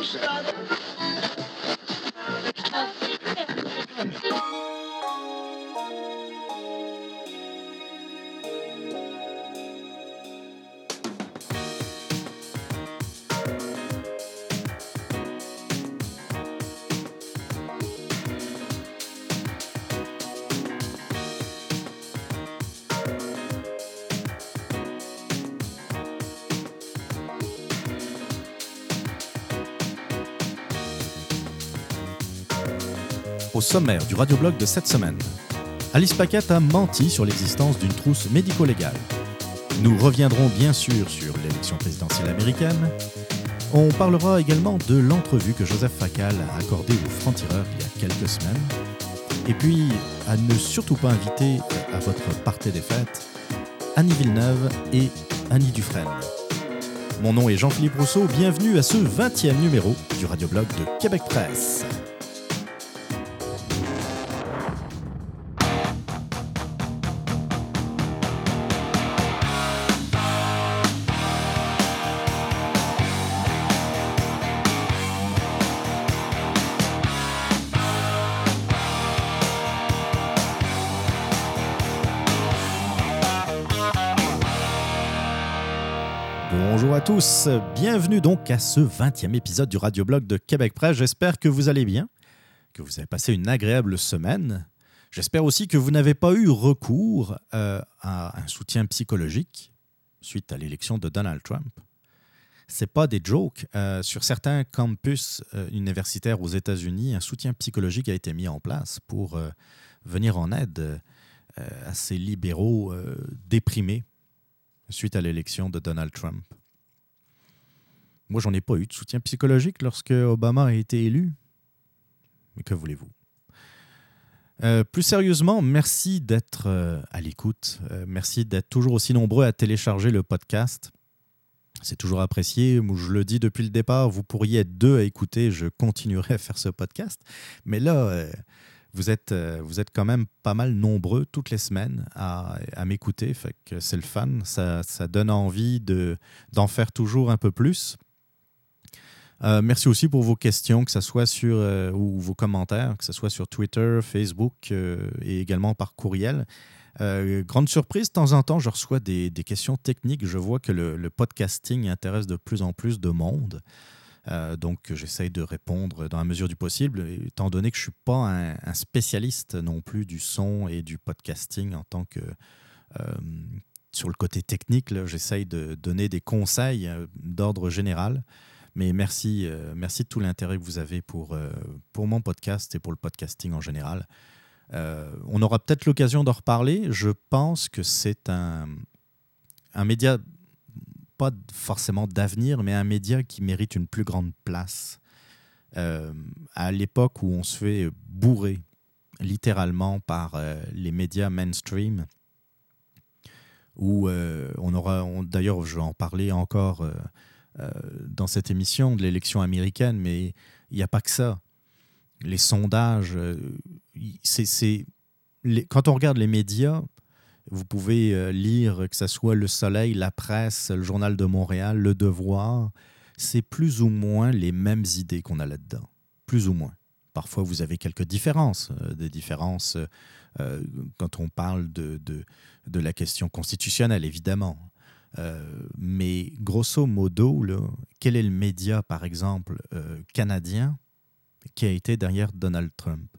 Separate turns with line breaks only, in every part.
no sense. Au sommaire du radioblog de cette semaine, Alice Paquette a menti sur l'existence d'une trousse médico-légale. Nous reviendrons bien sûr sur l'élection présidentielle américaine. On parlera également de l'entrevue que Joseph Facal a accordée aux francs-tireurs il y a quelques semaines. Et puis, à ne surtout pas inviter à votre partie des fêtes, Annie Villeneuve et Annie Dufresne. Mon nom est Jean-Philippe Rousseau, bienvenue à ce 20e numéro du radioblog de Québec Presse. Bienvenue donc à ce 20e épisode du radioblog de Québec Presse. J'espère que vous allez bien, que vous avez passé une agréable semaine. J'espère aussi que vous n'avez pas eu recours euh, à un soutien psychologique suite à l'élection de Donald Trump. C'est pas des jokes. Euh, sur certains campus euh, universitaires aux États-Unis, un soutien psychologique a été mis en place pour venir en aide à ces libéraux déprimés suite à l'élection de Donald Trump. Moi, j'en ai pas eu de soutien psychologique lorsque Obama a été élu. Mais que voulez-vous? Euh, plus sérieusement, merci d'être euh, à l'écoute. Euh, merci d'être toujours aussi nombreux à télécharger le podcast. C'est toujours apprécié. Je le dis depuis le départ, vous pourriez être deux à écouter. Je continuerai à faire ce podcast. Mais là, vous, êtes, vous êtes quand même pas mal nombreux toutes les semaines à, m'écouter. C'est le fun. Ça, ça donne envie de, d'en faire toujours un peu plus. Euh, merci aussi pour vos questions, que ce soit sur euh, ou vos commentaires, que ce soit sur Twitter, Facebook euh, et également par courriel. Grande surprise, de temps en temps, je reçois des, questions techniques. Je vois que le, podcasting intéresse de plus en plus de monde. Donc, j'essaye de répondre dans la mesure du possible, étant donné que je ne suis pas un, spécialiste non plus du son et du podcasting en tant que sur le côté technique. J'essaye de donner des conseils d'ordre général. Mais merci, euh, merci de tout l'intérêt que vous avez pour, euh, pour mon podcast et pour le podcasting en général. Euh, on aura peut-être l'occasion d'en reparler. Je pense que c'est un, un média, pas forcément d'avenir, mais un média qui mérite une plus grande place. À l'époque où on se fait bourrer littéralement par les médias mainstream, où on aura, d'ailleurs, je vais en parler encore dans cette émission de l'élection américaine, mais il n'y a pas que ça. Les sondages, euh, c'est, quand on regarde les médias, vous pouvez euh, lire que ce soit Le Soleil, La Presse, le Journal de Montréal, Le Devoir, c'est plus ou moins les mêmes idées qu'on a là-dedans. Plus ou moins. Parfois, vous avez quelques différences, euh, des différences euh, euh, quand on parle de la question constitutionnelle, évidemment. Euh, mais grosso modo, quel est le média, par exemple, euh, canadien qui a été derrière Donald Trump?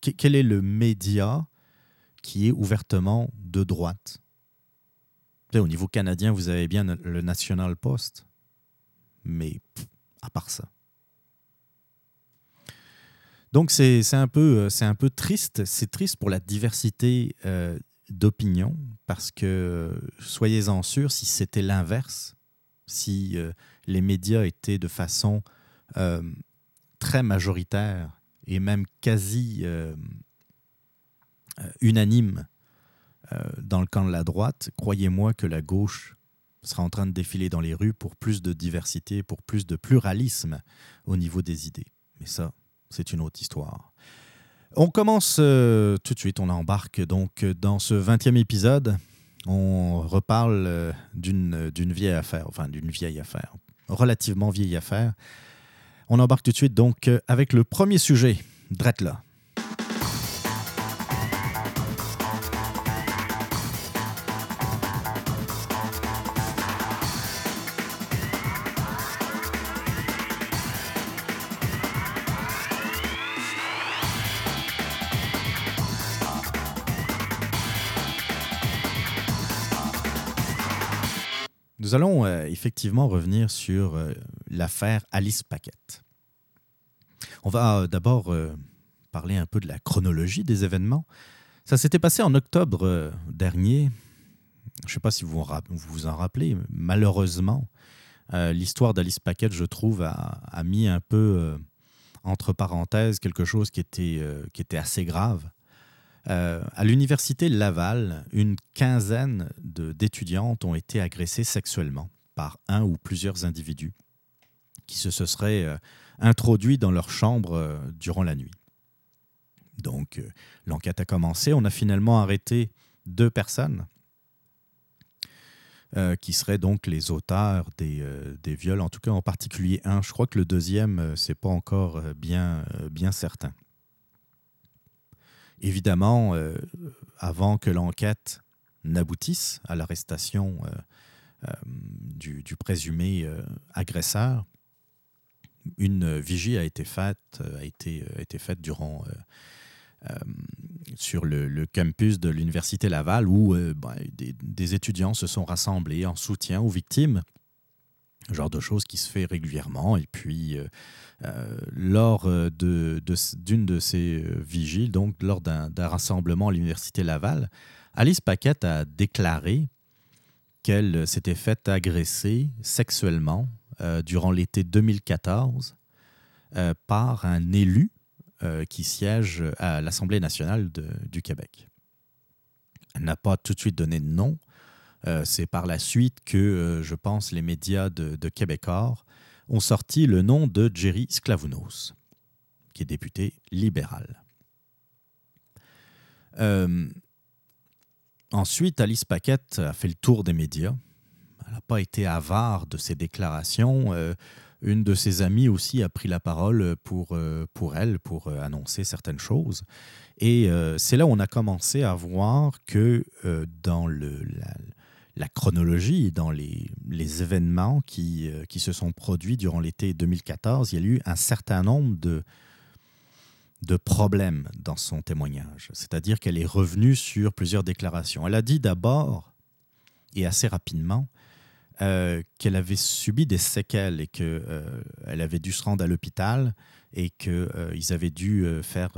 Que- quel est le média qui est ouvertement de droite? Au niveau canadien, vous avez bien le National Post, mais à part ça. Donc c'est c'est un, peu, euh, c'est un peu triste. C'est triste pour la diversité d'opinions parce que, soyez-en sûrs, si c'était l'inverse, si euh, les médias étaient de façon euh, très majoritaire et même quasi euh, unanime dans le camp de la droite, croyez-moi que la gauche sera en train de défiler dans les rues pour plus de diversité, pour plus de pluralisme au niveau des idées. Mais ça, c'est une autre histoire. On commence euh, tout de suite, on embarque donc dans ce 20e épisode. On reparle euh, d'une d'une vieille affaire, enfin d'une vieille affaire. relativement vieille affaire. On embarque tout de suite donc avec le premier sujet, Dretla. Allons euh, effectivement revenir sur euh, l'affaire Alice Paquette. On va euh, d'abord parler un peu de la chronologie des événements. Ça s'était passé en octobre dernier. Je ne sais pas si vous vous en rappelez. Malheureusement, l'histoire d'Alice Paquette, je trouve, a, mis un peu entre parenthèses quelque chose qui était, qui était assez grave. Euh, à l'université Laval, une quinzaine d'étudiantes ont été agressées sexuellement par un ou plusieurs individus qui se, seraient euh, introduits dans leur chambre euh, durant la nuit. Donc, l'enquête a commencé. On a finalement arrêté deux personnes qui seraient donc les auteurs des, des, viols, en tout cas en particulier un. Je crois que le deuxième, c'est pas encore bien, bien certain. Évidemment, euh, avant que l'enquête n'aboutisse à l'arrestation euh, euh, du, présumé agresseur, une vigie a été faite, a été, été faite durant, sur le, campus de l'Université Laval où ben, des, étudiants se sont rassemblés en soutien aux victimes genre de choses qui se fait régulièrement. Et puis, euh, euh, lors euh, d'une de, de, ces vigiles, donc lors d'un rassemblement à l'Université Laval, Alice Paquette a déclaré qu'elle s'était faite agresser sexuellement durant l'été 2014 par un élu qui siège à l'Assemblée nationale du Québec. Elle n'a pas tout de suite donné de nom, c'est par la suite que, euh, je pense, les médias de, de Québécois ont sorti le nom de Jerry Sklavounos, qui est député libéral. Euh, ensuite, Alice Paquette a fait le tour des médias. Elle n'a pas été avare de ses déclarations. une de ses amies aussi a pris la parole pour, elle, pour annoncer certaines choses. Et c'est là où on a commencé à voir que dans le, chronologie, dans les, événements qui, euh, qui, se sont produits durant l'été 2014, il y a eu un certain nombre de, de problèmes dans son témoignage. C'est-à-dire qu'elle est revenue sur plusieurs déclarations. Elle a dit d'abord, et assez rapidement, euh, qu'elle avait subi des séquelles et qu'elle euh, avait dû se rendre à l'hôpital et qu'ils avaient dû faire,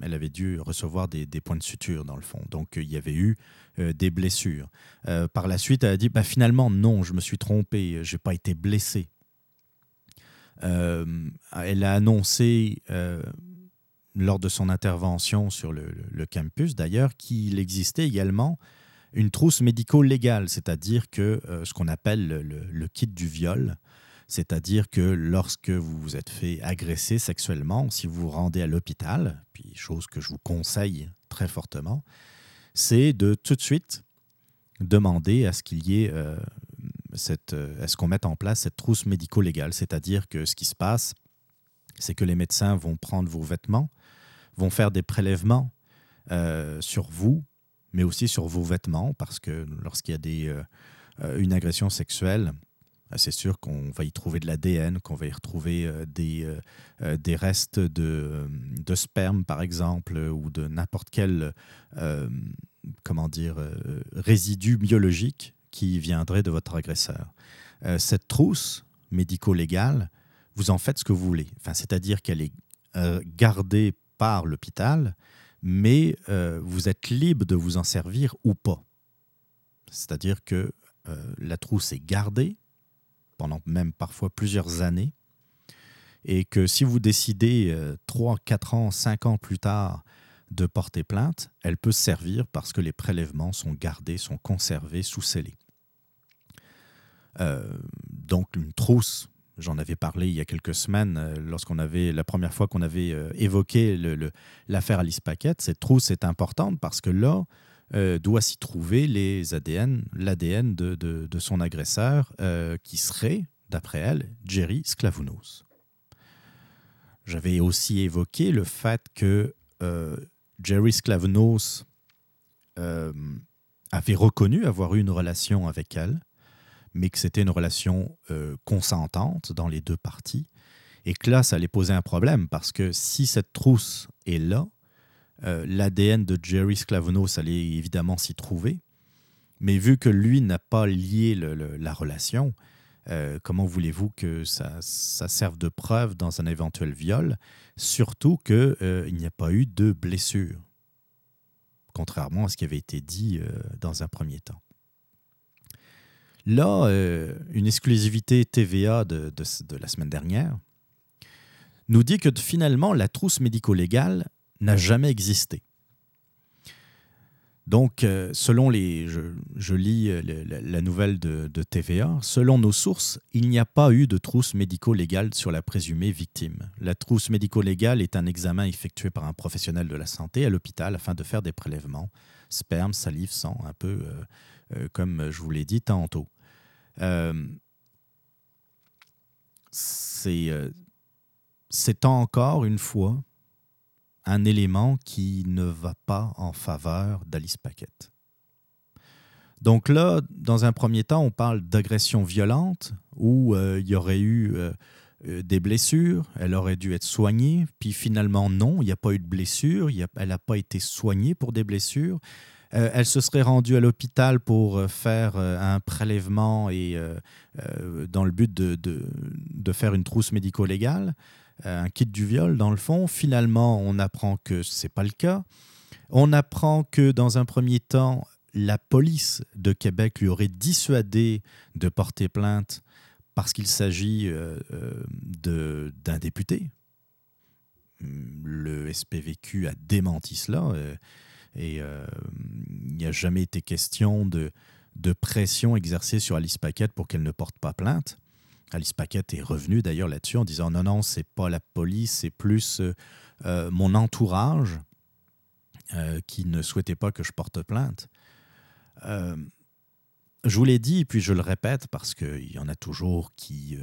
elle avait dû recevoir des, points de suture dans le fond. Donc il y avait eu euh, des blessures. Euh, par la suite, elle a dit bah, finalement, non, je me suis trompé, je n'ai pas été blessé. Euh, elle a annoncé lors de son intervention sur le, campus, d'ailleurs, qu'il existait également une trousse médico-légale, c'est-à-dire que ce qu'on appelle le, kit du viol, c'est-à-dire que lorsque vous vous êtes fait agresser sexuellement, si vous vous rendez à l'hôpital, puis chose que je vous conseille très fortement, c'est de tout de suite demander à ce qu'il y ait euh, cette, euh, ce qu'on mette en place cette trousse médico-légale, c'est-à-dire que ce qui se passe, c'est que les médecins vont prendre vos vêtements, vont faire des prélèvements euh, sur vous, mais aussi sur vos vêtements, parce que lorsqu'il y a des, une agression sexuelle, ah, c'est sûr qu'on va y trouver de l'ADN, qu'on va y retrouver euh, des, euh, euh, des restes de, de, sperme, par exemple, ou de n'importe quel comment dire, résidu biologique qui viendrait de votre agresseur. cette trousse médico-légale, vous en faites ce que vous voulez. Enfin, C'est-à-dire qu'elle est gardée par l'hôpital, mais vous êtes libre de vous en servir ou pas. C'est-à-dire que la trousse est gardée, pendant même parfois plusieurs années, et que si vous décidez 3, euh, 4 ans, 5 ans plus tard de porter plainte, elle peut servir parce que les prélèvements sont gardés, sont conservés sous scellés. Euh, donc une trousse, j'en avais parlé il y a quelques semaines euh, lorsqu'on avait la première fois qu'on avait évoqué l'affaire Alice Paquette, cette trousse est importante parce que là, euh, doit s'y trouver l'ADN de, son agresseur, euh, qui serait d'après elle, Jerry Sklavounos. J'avais aussi évoqué le fait que euh, Jerry Sklavounos euh, avait reconnu avoir eu une relation avec elle, mais que c'était une relation euh, consentante dans les deux parties, et que là, ça allait poser un problème, parce que si cette trousse est là, l'ADN de Jerry Sklavounos allait évidemment s'y trouver, mais vu que lui n'a pas lié la relation, euh, comment voulez-vous que ça, serve de preuve dans un éventuel viol, surtout qu'il euh, n'y a pas eu de blessure, contrairement à ce qui avait été dit euh, dans un premier temps? Là, une exclusivité TVA de, la semaine dernière nous dit que finalement, la trousse médico-légale n'a jamais existé. Donc, euh, selon les, je, lis euh, la, nouvelle de, TVA, selon nos sources, il n'y a pas eu de trousse médico-légale sur la présumée victime. La trousse médico-légale est un examen effectué par un professionnel de la santé à l'hôpital afin de faire des prélèvements, sperme, salive, sang, un peu euh, comme je vous l'ai dit tantôt. C'est encore une fois un élément qui ne va pas en faveur d'Alice Paquette. Donc là, dans un premier temps, on parle d'agression violente où euh, il y aurait eu euh, euh, des blessures, elle aurait dû être soignée, puis finalement non, il n'y a pas eu de blessure, elle n'a pas été soignée pour des blessures. Elle se serait rendue à l'hôpital pour faire un prélèvement et dans le but de, de faire une trousse médico-légale. Euh, un kit du viol, dans le fond. Finalement, on apprend que ce n'est pas le cas. On apprend que, dans un premier temps, la police de Québec lui aurait dissuadé de porter plainte parce qu'il s'agit euh, euh, d'un député. Le SPVQ a démenti cela et il n'y a jamais été question de, de pression exercée sur Alice Paquette pour qu'elle ne porte pas plainte. Alice Paquette est revenue d'ailleurs là-dessus en disant non, non, c'est pas la police, c'est plus euh, euh, mon entourage euh, qui ne souhaitait pas que je porte plainte. je vous l'ai dit, puis je le répète parce qu'il y en a toujours qui,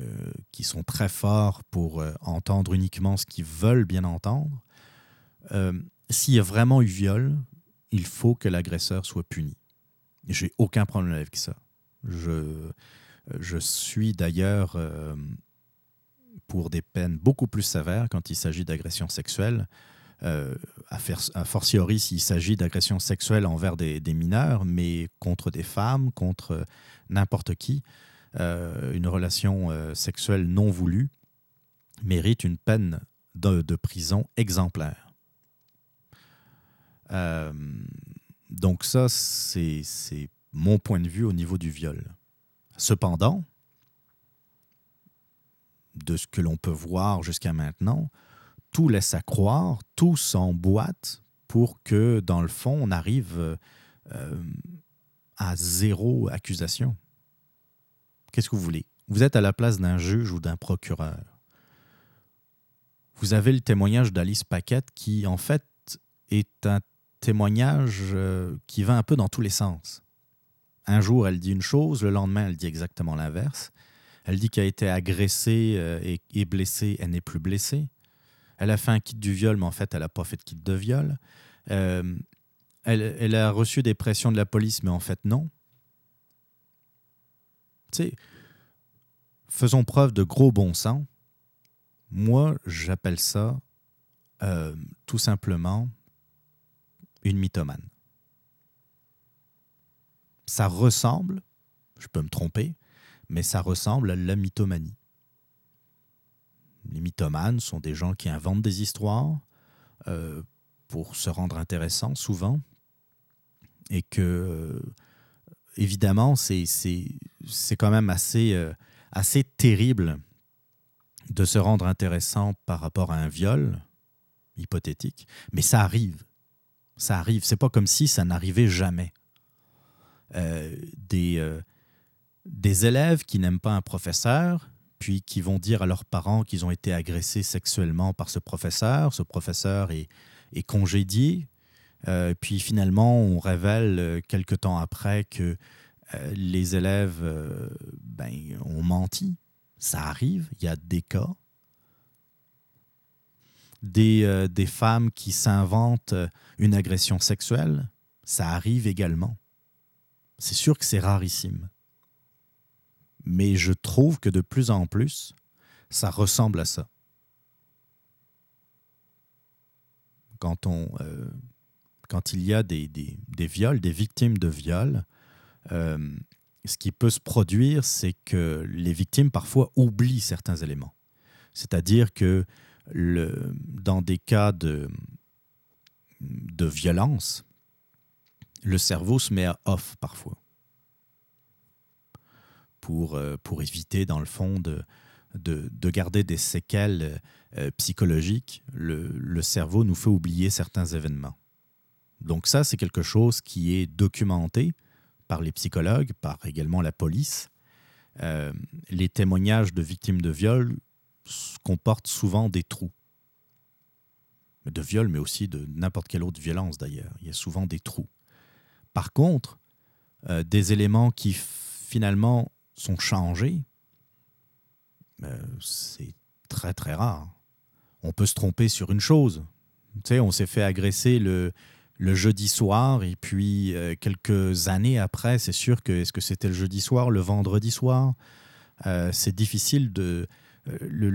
qui sont très forts pour entendre uniquement ce qu'ils veulent bien entendre. S'il y a vraiment eu viol, il faut que l'agresseur soit puni. J'ai aucun problème avec ça. Je, je suis d'ailleurs euh, pour des peines beaucoup plus sévères quand il s'agit d'agression sexuelle. Euh, à, fortiori s'il s'agit d'agression sexuelle envers des, mineurs, mais contre des femmes, contre n'importe qui, euh, une relation sexuelle non voulue mérite une peine de prison exemplaire. Donc ça, c'est mon point de vue au niveau du viol. Cependant, de ce que l'on peut voir jusqu'à maintenant, tout laisse à croire, tout s'emboîte pour que, dans le fond, on arrive euh, à zéro accusation. Qu'est-ce que vous voulez? Vous êtes à la place d'un juge ou d'un procureur. Vous avez le témoignage d'Alice Paquette qui, en fait, est un témoignage euh, qui va un peu dans tous les sens. Un jour, elle dit une chose, le lendemain, elle dit exactement l'inverse. Elle dit qu'elle a été agressée euh, et, blessée, elle n'est plus blessée. Elle a fait un kit du viol, mais en fait, elle n'a pas fait de kit de viol. Euh, elle, a reçu des pressions de la police, mais en fait, non. Tu sais, faisons preuve de gros bon sens. Moi, j'appelle ça tout simplement une mythomane ça ressemble, je peux me tromper, mais ça ressemble à la mythomanie. Les mythomanes sont des gens qui inventent des histoires euh, pour se rendre intéressants souvent, et que, euh, évidemment, c'est quand même assez, euh, assez terrible de se rendre intéressant par rapport à un viol hypothétique, mais ça arrive. Ça arrive. C'est pas comme si ça n'arrivait jamais. Euh, des, euh, des élèves qui n'aiment pas un professeur, puis qui vont dire à leurs parents qu'ils ont été agressés sexuellement par ce professeur. Ce professeur est, congédié. Euh, puis finalement, on révèle quelque temps après que les élèves ben, ont menti. Ça arrive, il y a des cas. Des, euh, des femmes qui s'inventent une agression sexuelle, ça arrive également. C'est sûr que c'est rarissime. Mais je trouve que de plus en plus, ça ressemble à ça. Quand, on, euh, quand il y a des, des, viols, des victimes de viols, euh, ce qui peut se produire, c'est que les victimes parfois oublient certains éléments. C'est-à-dire que dans des cas de, de violence, le cerveau se met à off parfois pour, euh, pour éviter, dans le fond, de, de, de garder des séquelles euh, psychologiques. Le, le, cerveau nous fait oublier certains événements. Donc ça, c'est quelque chose qui est documenté par les psychologues, par également la police. Euh, les témoignages de victimes de viol comportent souvent des trous. De viol, mais aussi de n'importe quelle autre violence d'ailleurs. Il y a souvent des trous. Par contre, euh, des éléments qui finalement sont changés, euh, c'est très très rare. On peut se tromper sur une chose. Tu sais, on s'est fait agresser le, le jeudi soir et puis euh, quelques années après, c'est sûr que est-ce que c'était le jeudi soir, le vendredi soir? C'est difficile de le,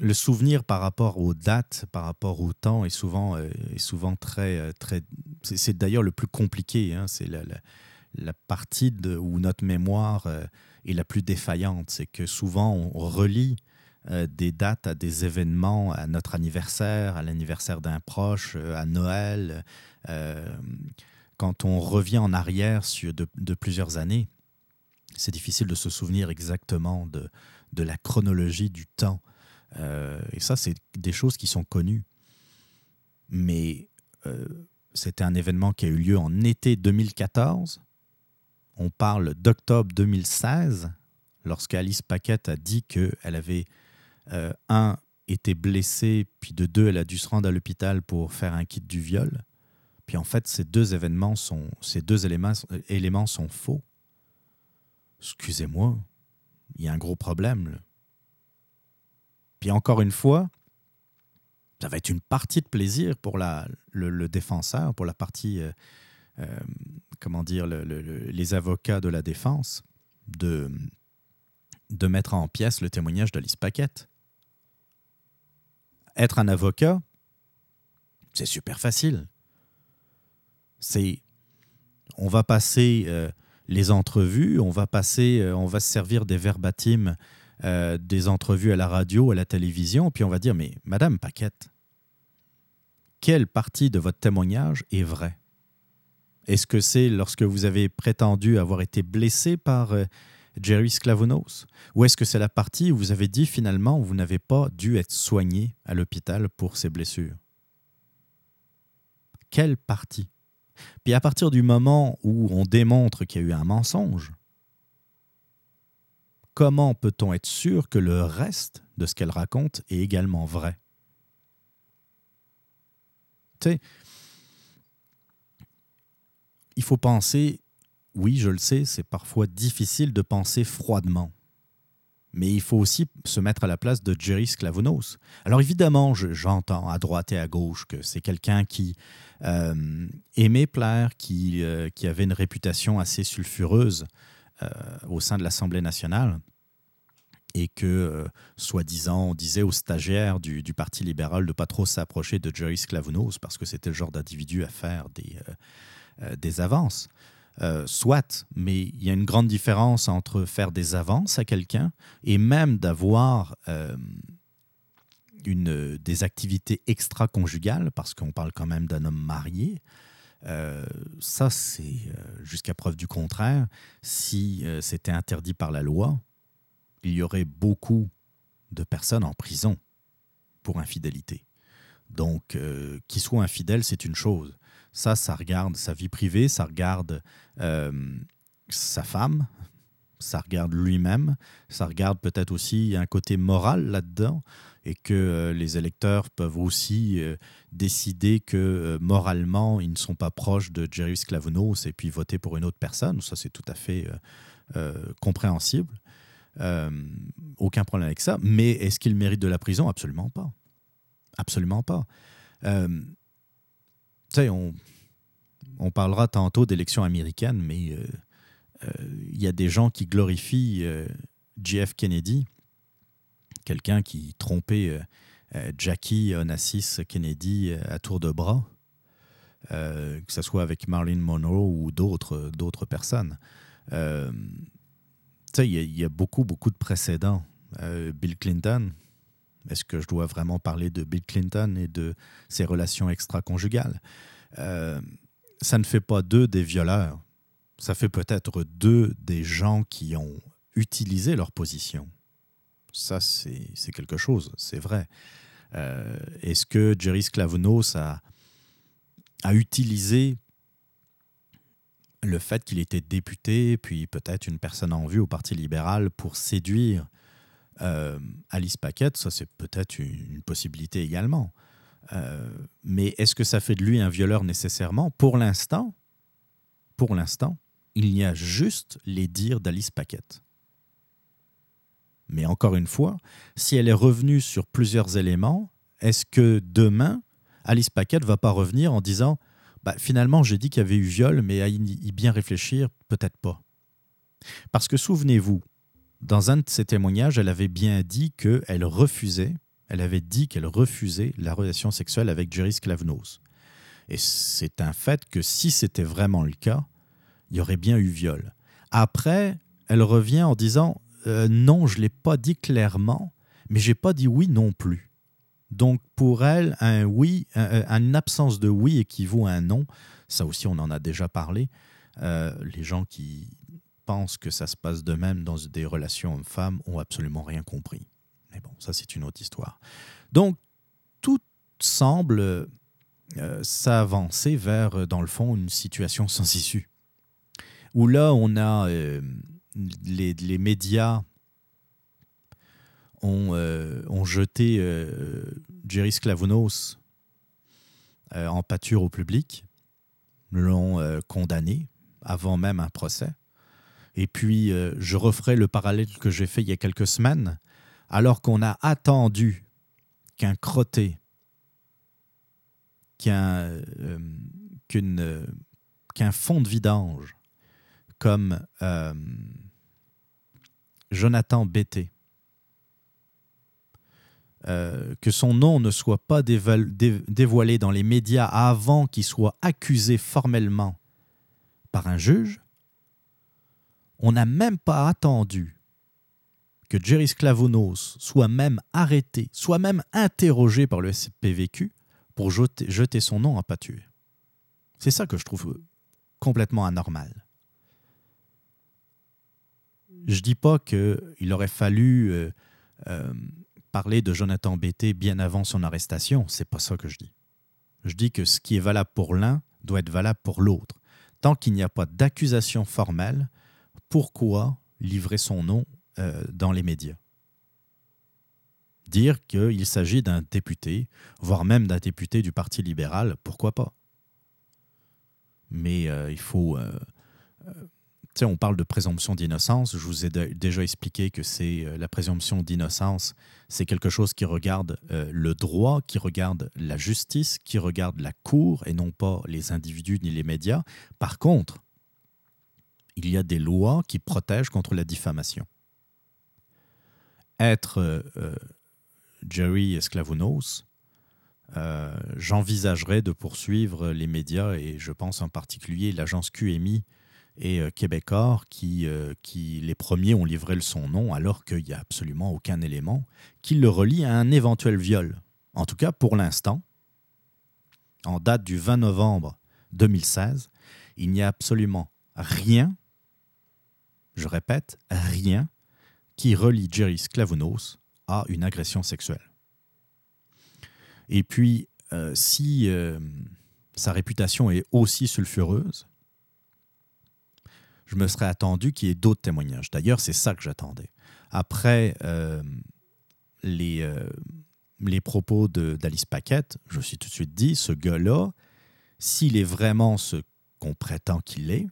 le, souvenir par rapport aux dates, par rapport au temps est souvent euh, est souvent très très. C'est d'ailleurs le plus compliqué. Hein, c'est la, la, partie de, où notre mémoire euh, est la plus défaillante. C'est que souvent on relie euh, des dates à des événements, à notre anniversaire, à l'anniversaire d'un proche, euh, à Noël. Euh, quand on revient en arrière sur de, de plusieurs années, c'est difficile de se souvenir exactement de, de la chronologie du temps. Euh, et ça, c'est des choses qui sont connues. Mais euh, c'était un événement qui a eu lieu en été 2014. On parle d'octobre 2016, lorsqu'Alice Paquette a dit qu'elle avait euh, un, était blessée, puis de deux, elle a dû se rendre à l'hôpital pour faire un kit du viol. Puis en fait, ces deux événements sont, ces deux éléments, éléments sont faux. Excusez-moi, il y a un gros problème. Puis encore une fois, ça va être une partie de plaisir pour la, le, défenseur, pour la partie, euh, euh, comment dire, le, les avocats de la défense, de, de mettre en pièces le témoignage d'Alice Paquette être un avocat, c'est super facile. C'est on va passer euh, les entrevues, on va passer, euh, on va se servir des verbatims euh, des entrevues à la radio, à la télévision, puis on va dire mais Madame Paquette, quelle partie de votre témoignage est vraie? Est-ce que c'est lorsque vous avez prétendu avoir été blessé par euh, Jerry Sklavounos Ou est-ce que c'est la partie où vous avez dit finalement vous n'avez pas dû être soigné à l'hôpital pour ces blessures? Quelle partie? Puis à partir du moment où on démontre qu'il y a eu un mensonge, comment peut-on être sûr que le reste de ce qu'elle raconte est également vrai? Tu sais, il faut penser oui, je le sais, c'est parfois difficile de penser froidement. Mais il faut aussi se mettre à la place de Jerry Sklavounos. Alors évidemment, j'entends à droite et à gauche que c'est quelqu'un qui euh, aimait plaire, qui, euh, qui, avait une réputation assez sulfureuse euh, au sein de l'Assemblée nationale et que, soi-disant, on disait aux stagiaires du, Parti libéral de ne pas trop s'approcher de Jerry Sklavounos parce que c'était le genre d'individu à faire des avances. Euh, soit, mais il y a une grande différence entre faire des avances à quelqu'un et même d'avoir euh, une, des activités extra-conjugales, parce qu'on parle quand même d'un homme marié. Euh, ça, c'est euh, jusqu'à preuve du contraire. Si euh, c'était interdit par la loi, il y aurait beaucoup de personnes en prison pour infidélité. Donc, euh, qu'il soit infidèle, c'est une chose. Ça, ça regarde sa vie privée, ça regarde euh, sa femme, ça regarde lui-même, ça regarde peut-être aussi un côté moral là-dedans et que euh, les électeurs peuvent aussi euh, décider que moralement ils ne sont pas proches de Jerry Sklavounos et puis voter pour une autre personne. Ça, c'est tout à fait compréhensible. aucun problème avec ça. Mais est-ce qu'il mérite de la prison? Absolument pas. Absolument pas. On, parlera tantôt d'élections américaines, mais il y a des gens qui glorifient JF Kennedy, quelqu'un qui trompait euh, Jackie Onassis Kennedy euh, à tour de bras, euh, que ce soit avec Marilyn Monroe ou d'autres, personnes. il y, a beaucoup, beaucoup de précédents. Bill Clinton, est-ce que je dois vraiment parler de Bill Clinton et de ses relations extra-conjugales? ça ne fait pas d'eux des violeurs. Ça fait peut-être d'eux des gens qui ont utilisé leur position. Ça, c'est quelque chose, c'est vrai. Euh, est-ce que Jerry Sklavounos a utilisé le fait qu'il était député, puis peut-être une personne en vue au Parti libéral pour séduire euh, Alice Paquette, ça c'est peut-être une, possibilité également. Euh, mais est-ce que ça fait de lui un violeur nécessairement? Pour l'instant, pour l'instant, il y a juste les dires d'Alice Paquette. Mais encore une fois, si elle est revenue sur plusieurs éléments, est-ce que demain, Alice Paquette va pas revenir en disant bah, finalement, j'ai dit qu'il y avait eu viol, mais à y bien réfléchir, peut-être pas. Parce que souvenez-vous, dans un de ses témoignages, elle avait bien dit qu'elle refusait, elle avait dit qu'elle refusait la relation sexuelle avec Jerry Sklavnos. Et c'est un fait que si c'était vraiment le cas, il y aurait bien eu viol. Après, elle revient en disant euh, non, je ne l'ai pas dit clairement, mais j'ai pas dit oui non plus. Donc pour elle, un oui, une absence de oui équivaut à un non. Ça aussi, on en a déjà parlé. Euh, les gens qui pensent que ça se passe de même dans des relations hommes-femmes ont absolument rien compris. Mais bon, ça c'est une autre histoire. Donc tout semble euh, s'avancer vers, dans le fond, une situation sans issue. Où là, on a les, médias ont, euh, ont jeté euh, Jerry Sklavounos euh, en pâture au public, l'ont condamné avant même un procès. Et puis, je referai le parallèle que j'ai fait il y a quelques semaines, alors qu'on a attendu qu'un crotté, qu'un qu'un fond de vidange comme Jonathan Bété. Euh, que son nom ne soit pas dévoilé dans les médias avant qu'il soit accusé formellement par un juge, on n'a même pas attendu que Jerry Sklavounos soit même arrêté, soit même interrogé par le SPVQ pour jeter, son nom en pâture. C'est ça que je trouve complètement anormal je dis pas qu'il aurait fallu euh, euh, parler de Jonathan Bété bien avant son arrestation. C'est pas ça que je dis. Je dis que ce qui est valable pour l'un doit être valable pour l'autre. Tant qu'il n'y a pas d'accusation formelle, pourquoi livrer son nom euh, dans les médias? Dire qu'il s'agit d'un député, voire même d'un député du Parti libéral, pourquoi pas? Mais il faut on parle de présomption d'innocence. Je vous ai déjà expliqué que c'est euh, la présomption d'innocence, c'est quelque chose qui regarde euh, le droit, qui regarde la justice, qui regarde la cour et non pas les individus ni les médias. Par contre, il y a des lois qui protègent contre la diffamation. Être euh, Jerry Esclavounos, j'envisagerais de poursuivre les médias et je pense en particulier l'agence QMI et euh, Québécois qui, euh, les premiers, ont livré son nom alors qu'il n'y a absolument aucun élément qui le relie à un éventuel viol. En tout cas, pour l'instant, en date du 20 novembre 2016, il n'y a absolument rien, je répète, rien, qui relie Jerry Sklavounos à une agression sexuelle. Et puis, euh, si sa réputation est aussi sulfureuse, je me serais attendu qu'il y ait d'autres témoignages. D'ailleurs, c'est ça que j'attendais. Après euh, les, euh, les propos d'Alice Paquette, je me suis tout de suite dit, ce gars-là, s'il est vraiment ce qu'on prétend qu'il est,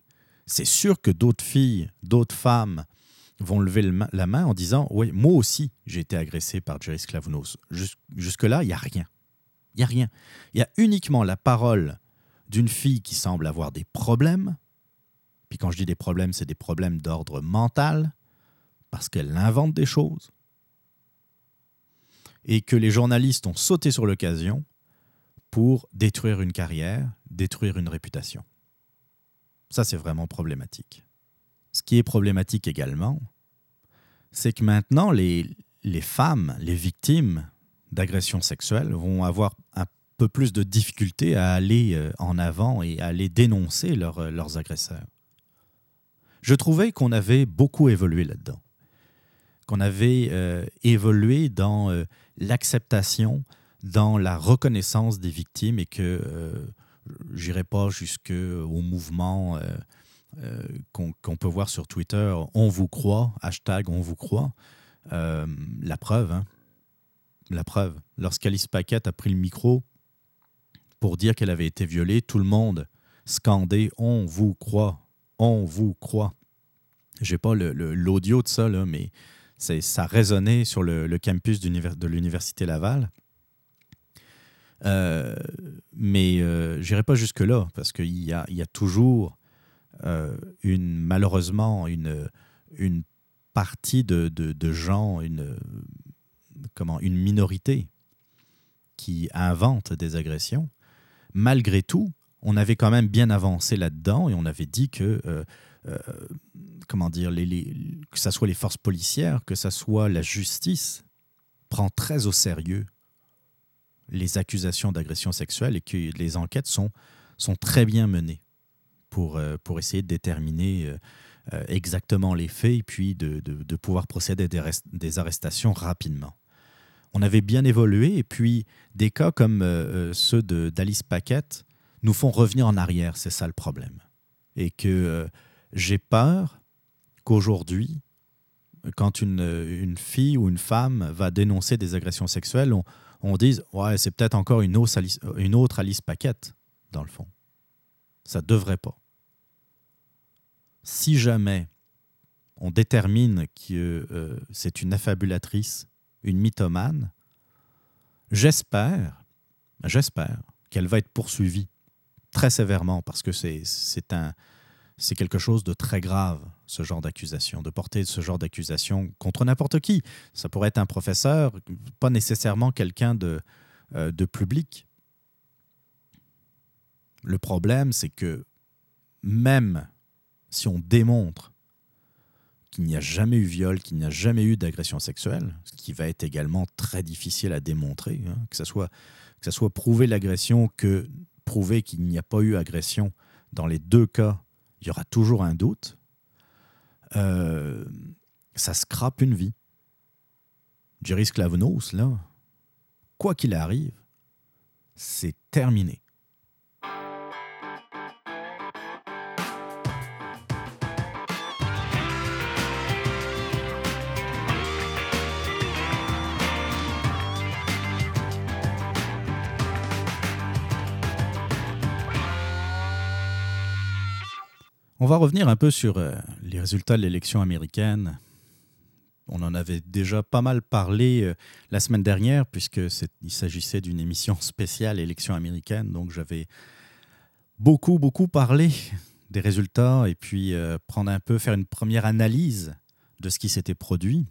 c'est sûr que d'autres filles, d'autres femmes vont lever la main en disant Oui, moi aussi, j'ai été agressé par Jerry Sklavounos. Jusque-là, il n'y a rien. Il n'y a rien. Il y a uniquement la parole d'une fille qui semble avoir des problèmes. Puis quand je dis des problèmes, c'est des problèmes d'ordre mental, parce qu'elle invente des choses. Et que les journalistes ont sauté sur l'occasion pour détruire une carrière, détruire une réputation. Ça, c'est vraiment problématique. Ce qui est problématique également, c'est que maintenant, les, femmes, les victimes d'agressions sexuelles vont avoir un peu plus de difficultés à aller euh, en avant et à aller dénoncer euh, leurs agresseurs. Je trouvais qu'on avait beaucoup évolué là-dedans, qu'on avait euh, évolué dans l'acceptation, dans la reconnaissance des victimes et que j'irai pas jusqu'au mouvement euh, qu'on peut voir sur Twitter, on vous croit, hashtag on vous croit. Euh, la preuve, hein. la preuve. Lorsqu'Alice Paquette a pris le micro pour dire qu'elle avait été violée, tout le monde scandait on vous croit, on vous croit. J'ai pas l'audio de ça, là, mais ça résonnait sur le, campus de l'Université Laval. Euh, mais euh, j'irai pas jusque-là, parce qu'il y a, toujours euh, une, malheureusement une, une partie de, de, gens, une, comment, une minorité qui invente des agressions. Malgré tout, on avait quand même bien avancé là-dedans et on avait dit que, euh, comment dire, que ce soit les forces policières, que ce soit la justice, prend très au sérieux les accusations d'agression sexuelle et que les enquêtes sont, sont très bien menées pour, euh, pour essayer de déterminer euh, euh, exactement les faits et puis de, de, pouvoir procéder à des, des, arrestations rapidement. On avait bien évolué et puis des cas comme ceux d'Alice Paquette nous font revenir en arrière, c'est ça le problème. Et que j'ai peur qu'aujourd'hui, quand une, une, fille ou une femme va dénoncer des agressions sexuelles, on, on dise Ouais, c'est peut-être encore une autre, Alice, Paquette, dans le fond. Ça devrait pas si jamais on détermine que euh, c'est une affabulatrice, une mythomane, j'espère, j'espère qu'elle va être poursuivie très sévèrement parce que c'est c'est quelque chose de très grave, ce genre d'accusation, de porter ce genre d'accusation contre n'importe qui. Ça pourrait être un professeur, pas nécessairement quelqu'un de, euh, de public. Le problème, c'est que même si on démontre qu'il n'y a jamais eu viol, qu'il n'y a jamais eu d'agression sexuelle, ce qui va être également très difficile à démontrer, hein, que ce soit, soit prouver l'agression que prouver qu'il n'y a pas eu agression, dans les deux cas, il y aura toujours un doute, euh, ça scrape une vie. Jerry Sklavnos, là, quoi qu'il arrive, c'est terminé. On va revenir un peu sur euh, les résultats de l'élection américaine. On en avait déjà pas mal parlé euh, la semaine dernière, puisqu'il s'agissait d'une émission spéciale élection américaine. Donc j'avais beaucoup, beaucoup parlé des résultats et puis euh, un peu, faire une première analyse de ce qui s'était produit.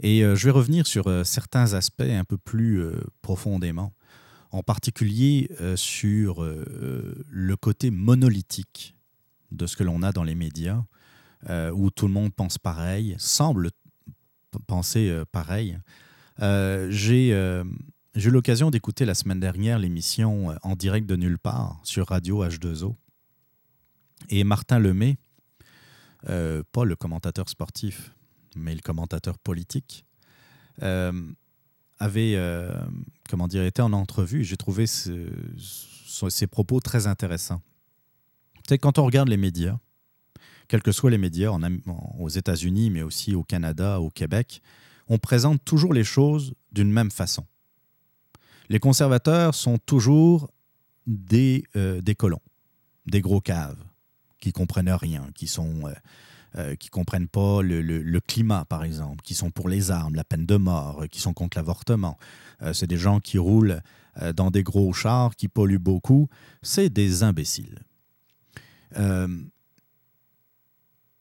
Et je vais revenir sur certains aspects un peu plus profondément, en particulier sur le côté monolithique de ce que l'on a dans les médias, euh, où tout le monde pense pareil, semble penser euh, pareil. Euh, j'ai eu l'occasion d'écouter la semaine dernière l'émission En direct de nulle part sur Radio H2O. Et Martin Lemay, pas le commentateur sportif, mais le commentateur politique, avait comment dire, été en entrevue. J'ai trouvé ses propos très intéressants quand on regarde les médias, quels que soient les médias aux États-Unis, mais aussi au Canada, au Québec, on présente toujours les choses d'une même façon. Les conservateurs sont toujours des, euh, colons, des gros caves, qui comprennent rien, qui sont, euh, euh, qui comprennent pas le, climat, par exemple, qui sont pour les armes, la peine de mort, qui sont contre l'avortement. c'est des gens qui roulent dans des gros chars, qui polluent beaucoup. C'est des imbéciles.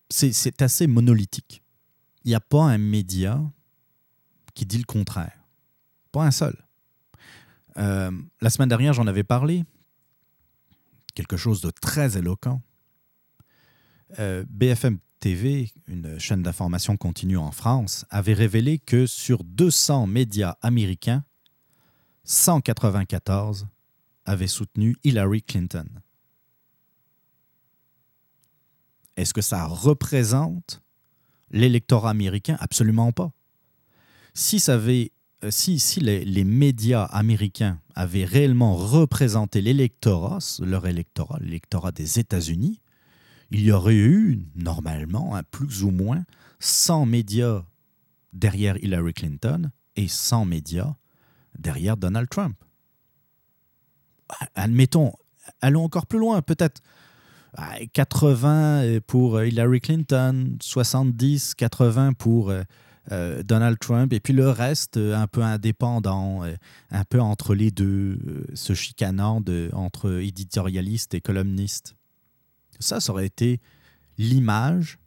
C'est assez monolithique. Il n'y a pas un média qui dit le contraire. Pas un seul. Euh, la semaine dernière, j'en avais parlé. Quelque chose de très éloquent. Euh, BFM TV, une chaîne d'information continue en France, avait révélé que sur 200 médias américains, 194 avaient soutenu Hillary Clinton. Est-ce que ça représente l'électorat américain? Absolument pas. Si euh, les, médias américains avaient réellement représenté l'électorat, leur électorat, l'électorat des États-Unis, il y aurait eu normalement un plus ou moins 100 médias derrière Hillary Clinton et 100 médias derrière Donald Trump. Admettons, allons encore plus loin, peut-être 80 pour Hillary Clinton, 70, 80 pour euh, euh, Donald Trump, et puis le reste euh, un peu indépendant, euh, un peu entre les deux, se chicanant entre éditorialiste et columniste. Ça, ça aurait été l'image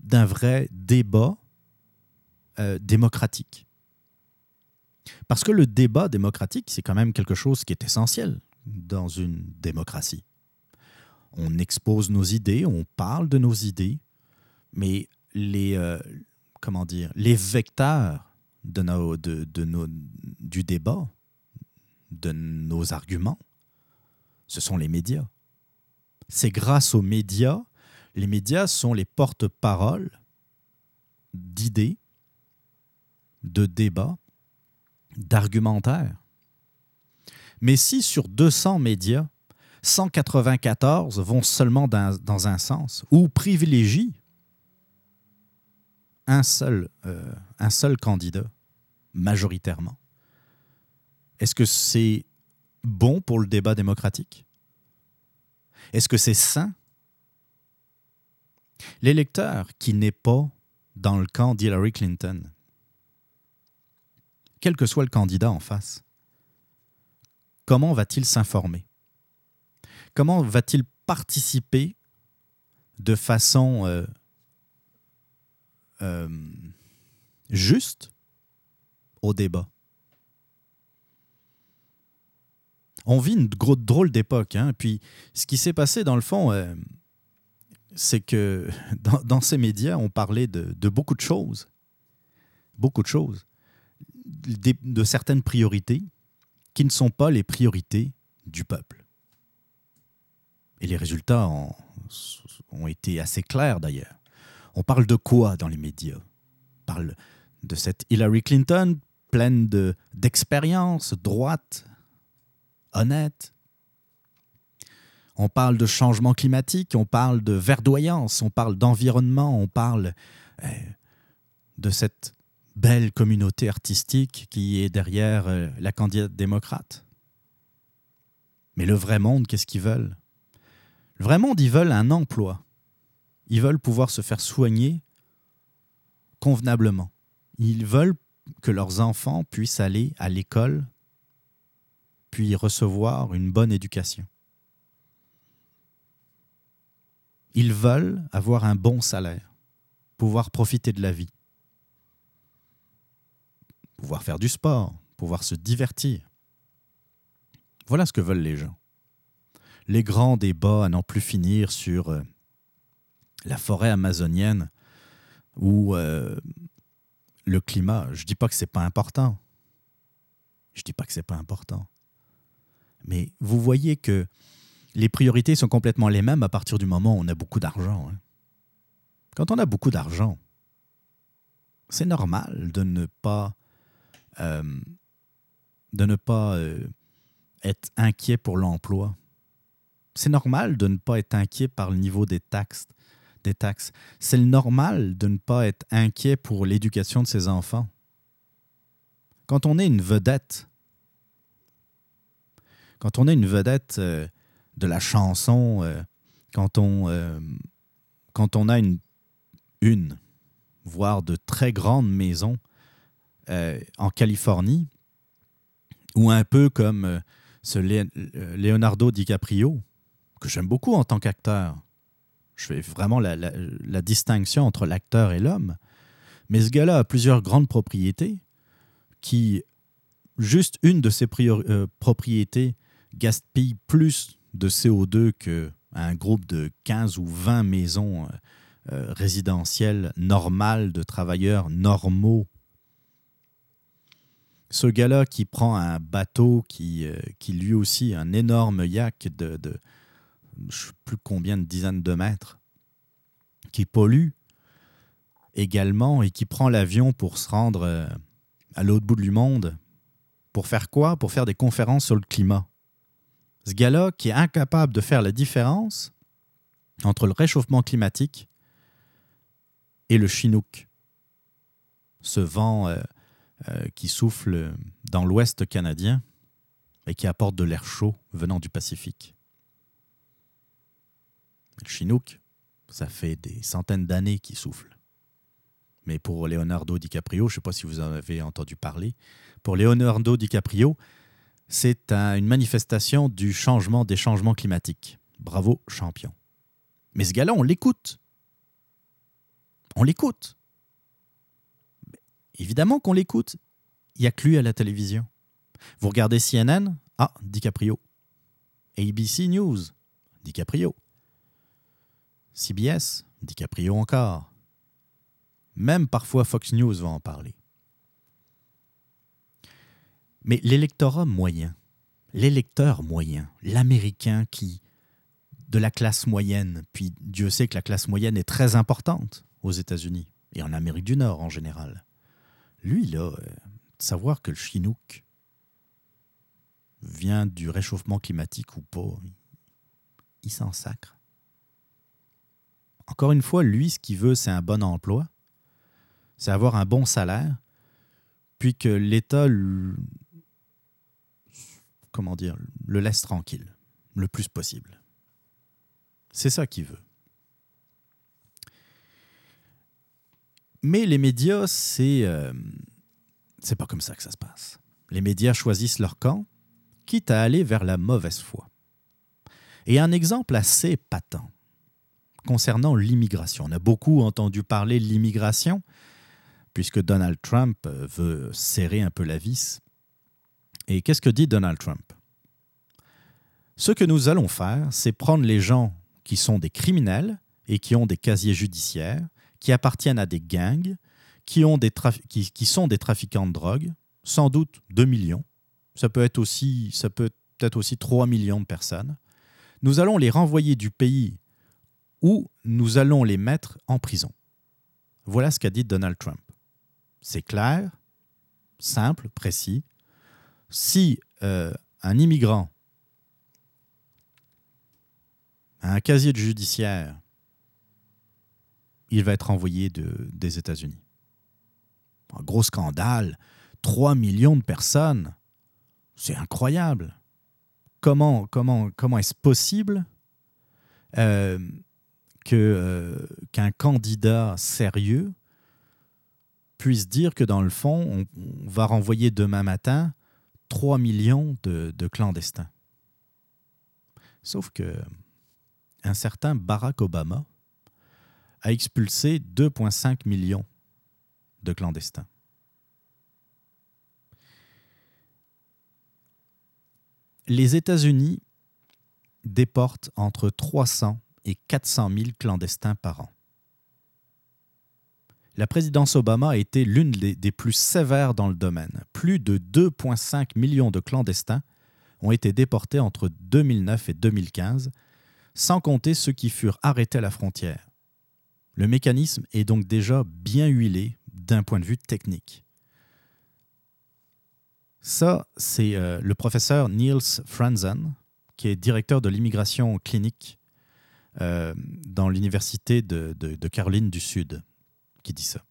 d'un vrai débat démocratique. Parce que le débat démocratique, c'est quand même quelque chose qui est essentiel dans une démocratie. On expose nos idées, on parle de nos idées, mais les, comment dire, les vecteurs de nos, de, nos, du débat, de nos arguments, ce sont les médias. C'est grâce aux médias, les médias sont les porte-paroles d'idées, de débats, d'argumentaires. Mais si sur 200 médias, 194 vont seulement dans, un sens ou privilégient un seul, euh, un seul candidat, majoritairement. Est-ce que c'est bon pour le débat démocratique? Est-ce que c'est sain? L'électeur qui n'est pas dans le camp d'Hillary Clinton, quel que soit le candidat en face, comment va-t-il s'informer? Comment va-t-il participer de façon euh, euh, juste au débat? On vit une drôle d'époque. Hein? Puis ce qui s'est passé, dans le fond, euh, c'est que dans, ces médias, on parlait de, beaucoup de choses. Beaucoup de choses. De, certaines priorités qui ne sont pas les priorités du peuple. Et les résultats ont été assez clairs d'ailleurs. On parle de quoi dans les médias? On parle de cette Hillary Clinton pleine d'expérience, droite, honnête. On parle de changement climatique, on parle de verdoyance, on parle d'environnement, on parle eh, de cette belle communauté artistique qui est derrière euh, la candidate démocrate. Mais le vrai monde, qu'est-ce qu'ils veulent? Le vrai monde, ils veulent un emploi. Ils veulent pouvoir se faire soigner convenablement. Ils veulent que leurs enfants puissent aller à l'école, puis recevoir une bonne éducation. Ils veulent avoir un bon salaire, pouvoir profiter de la vie, pouvoir faire du sport, pouvoir se divertir. Voilà ce que veulent les gens. Les grands débats à n'en plus finir sur euh, la forêt amazonienne ou euh, le climat. Je dis pas que c'est pas important. Je dis pas que c'est pas important. Mais vous voyez que les priorités sont complètement les mêmes à partir du moment où on a beaucoup d'argent. Hein. Quand on a beaucoup d'argent, c'est normal de ne pas de ne pas euh, être inquiet pour l'emploi. C'est normal de ne pas être inquiet par le niveau des taxes des taxes. C'est normal de ne pas être inquiet pour l'éducation de ses enfants. Quand on est une vedette, quand on est une vedette euh, de la chanson, euh, quand, on, euh, quand on a une une, voire de très grandes maisons en Californie, ou un peu comme ce Leonardo DiCaprio, que j'aime beaucoup en tant qu'acteur. Je fais vraiment la, distinction entre l'acteur et l'homme. Mais ce gars-là a plusieurs grandes propriétés qui, juste une de ces euh, propriétés, gaspille plus de CO2 qu'un groupe de 15 ou 20 maisons euh, euh, résidentielles normales de travailleurs normaux. Ce gars-là qui prend un bateau qui, qui lui aussi, un énorme yacht de je ne sais plus combien de dizaines de mètres, qui pollue également et qui prend l'avion pour se rendre à l'autre bout du monde. Pour faire quoi? Pour faire des conférences sur le climat. Ce gars-là qui est incapable de faire la différence entre le réchauffement climatique et le chinook, ce vent euh, euh, qui souffle dans l'ouest canadien et qui apporte de l'air chaud venant du Pacifique. Le chinook, ça fait des centaines d'années qu'il souffle mais pour Leonardo DiCaprio, je ne sais pas si vous en avez entendu parler, pour Leonardo DiCaprio, c'est une manifestation du changement des changements climatiques. Bravo, champion. Mais ce gars-là, on l'écoute. On l'écoute. Évidemment qu'on l'écoute. Il n'y a que lui à la télévision. Vous regardez CNN, ah, DiCaprio. ABC News, DiCaprio. CBS, DiCaprio encore. Même parfois Fox News va en parler. Mais l'électorat moyen, l'électeur moyen, l'Américain qui, de la classe moyenne, puis Dieu sait que la classe moyenne est très importante aux États-Unis et en Amérique du Nord en général, lui, là, euh, savoir que le Chinook vient du réchauffement climatique ou pas, il s'en sacre. Encore une fois, lui, ce qu'il veut, c'est un bon emploi, c'est avoir un bon salaire, puis que l'État, comment dire, le laisse tranquille le plus possible. C'est ça qu'il veut. Mais les médias, c'est euh, c'est pas comme ça que ça se passe. Les médias choisissent leur camp, quitte à aller vers la mauvaise foi. Et un exemple assez patent concernant l'immigration. On a beaucoup entendu parler de l'immigration, puisque Donald Trump euh, veut serrer un peu la vis. Et qu'est-ce que dit Donald Trump? Ce que nous allons faire, c'est prendre les gens qui sont des criminels et qui ont des casiers judiciaires, qui appartiennent à des gangs, qui, sont des trafiquants de drogue, sans doute 2 millions. Ça peut être aussi, ça peut être aussi 3 millions de personnes. Nous allons les renvoyer du pays où nous allons les mettre en prison. Voilà ce qu'a dit Donald Trump. C'est clair, simple, précis. Si euh, un immigrant a un casier de judiciaire, il va être envoyé de, des États-Unis. Un gros scandale. 3 millions de personnes. C'est incroyable. Comment, comment, comment est-ce possible? Euh, euh, qu'un candidat sérieux puisse dire que dans le fond, on, va renvoyer demain matin 3 millions de, clandestins. Sauf que un certain Barack Obama a expulsé 2,5 millions de clandestins. Les États-Unis déportent entre 300 et 400 000 clandestins par an la présidence Obama a été l'une des, plus sévères dans le domaine. Plus de 2,5 millions de clandestins ont été déportés entre 2009 et 2015, sans compter ceux qui furent arrêtés à la frontière. Le mécanisme est donc déjà bien huilé d'un point de vue technique. Ça, c'est euh, le professeur Niels Franzen, qui est directeur de l'immigration clinique euh, dans l'Université de Caroline du Sud qui dit ça.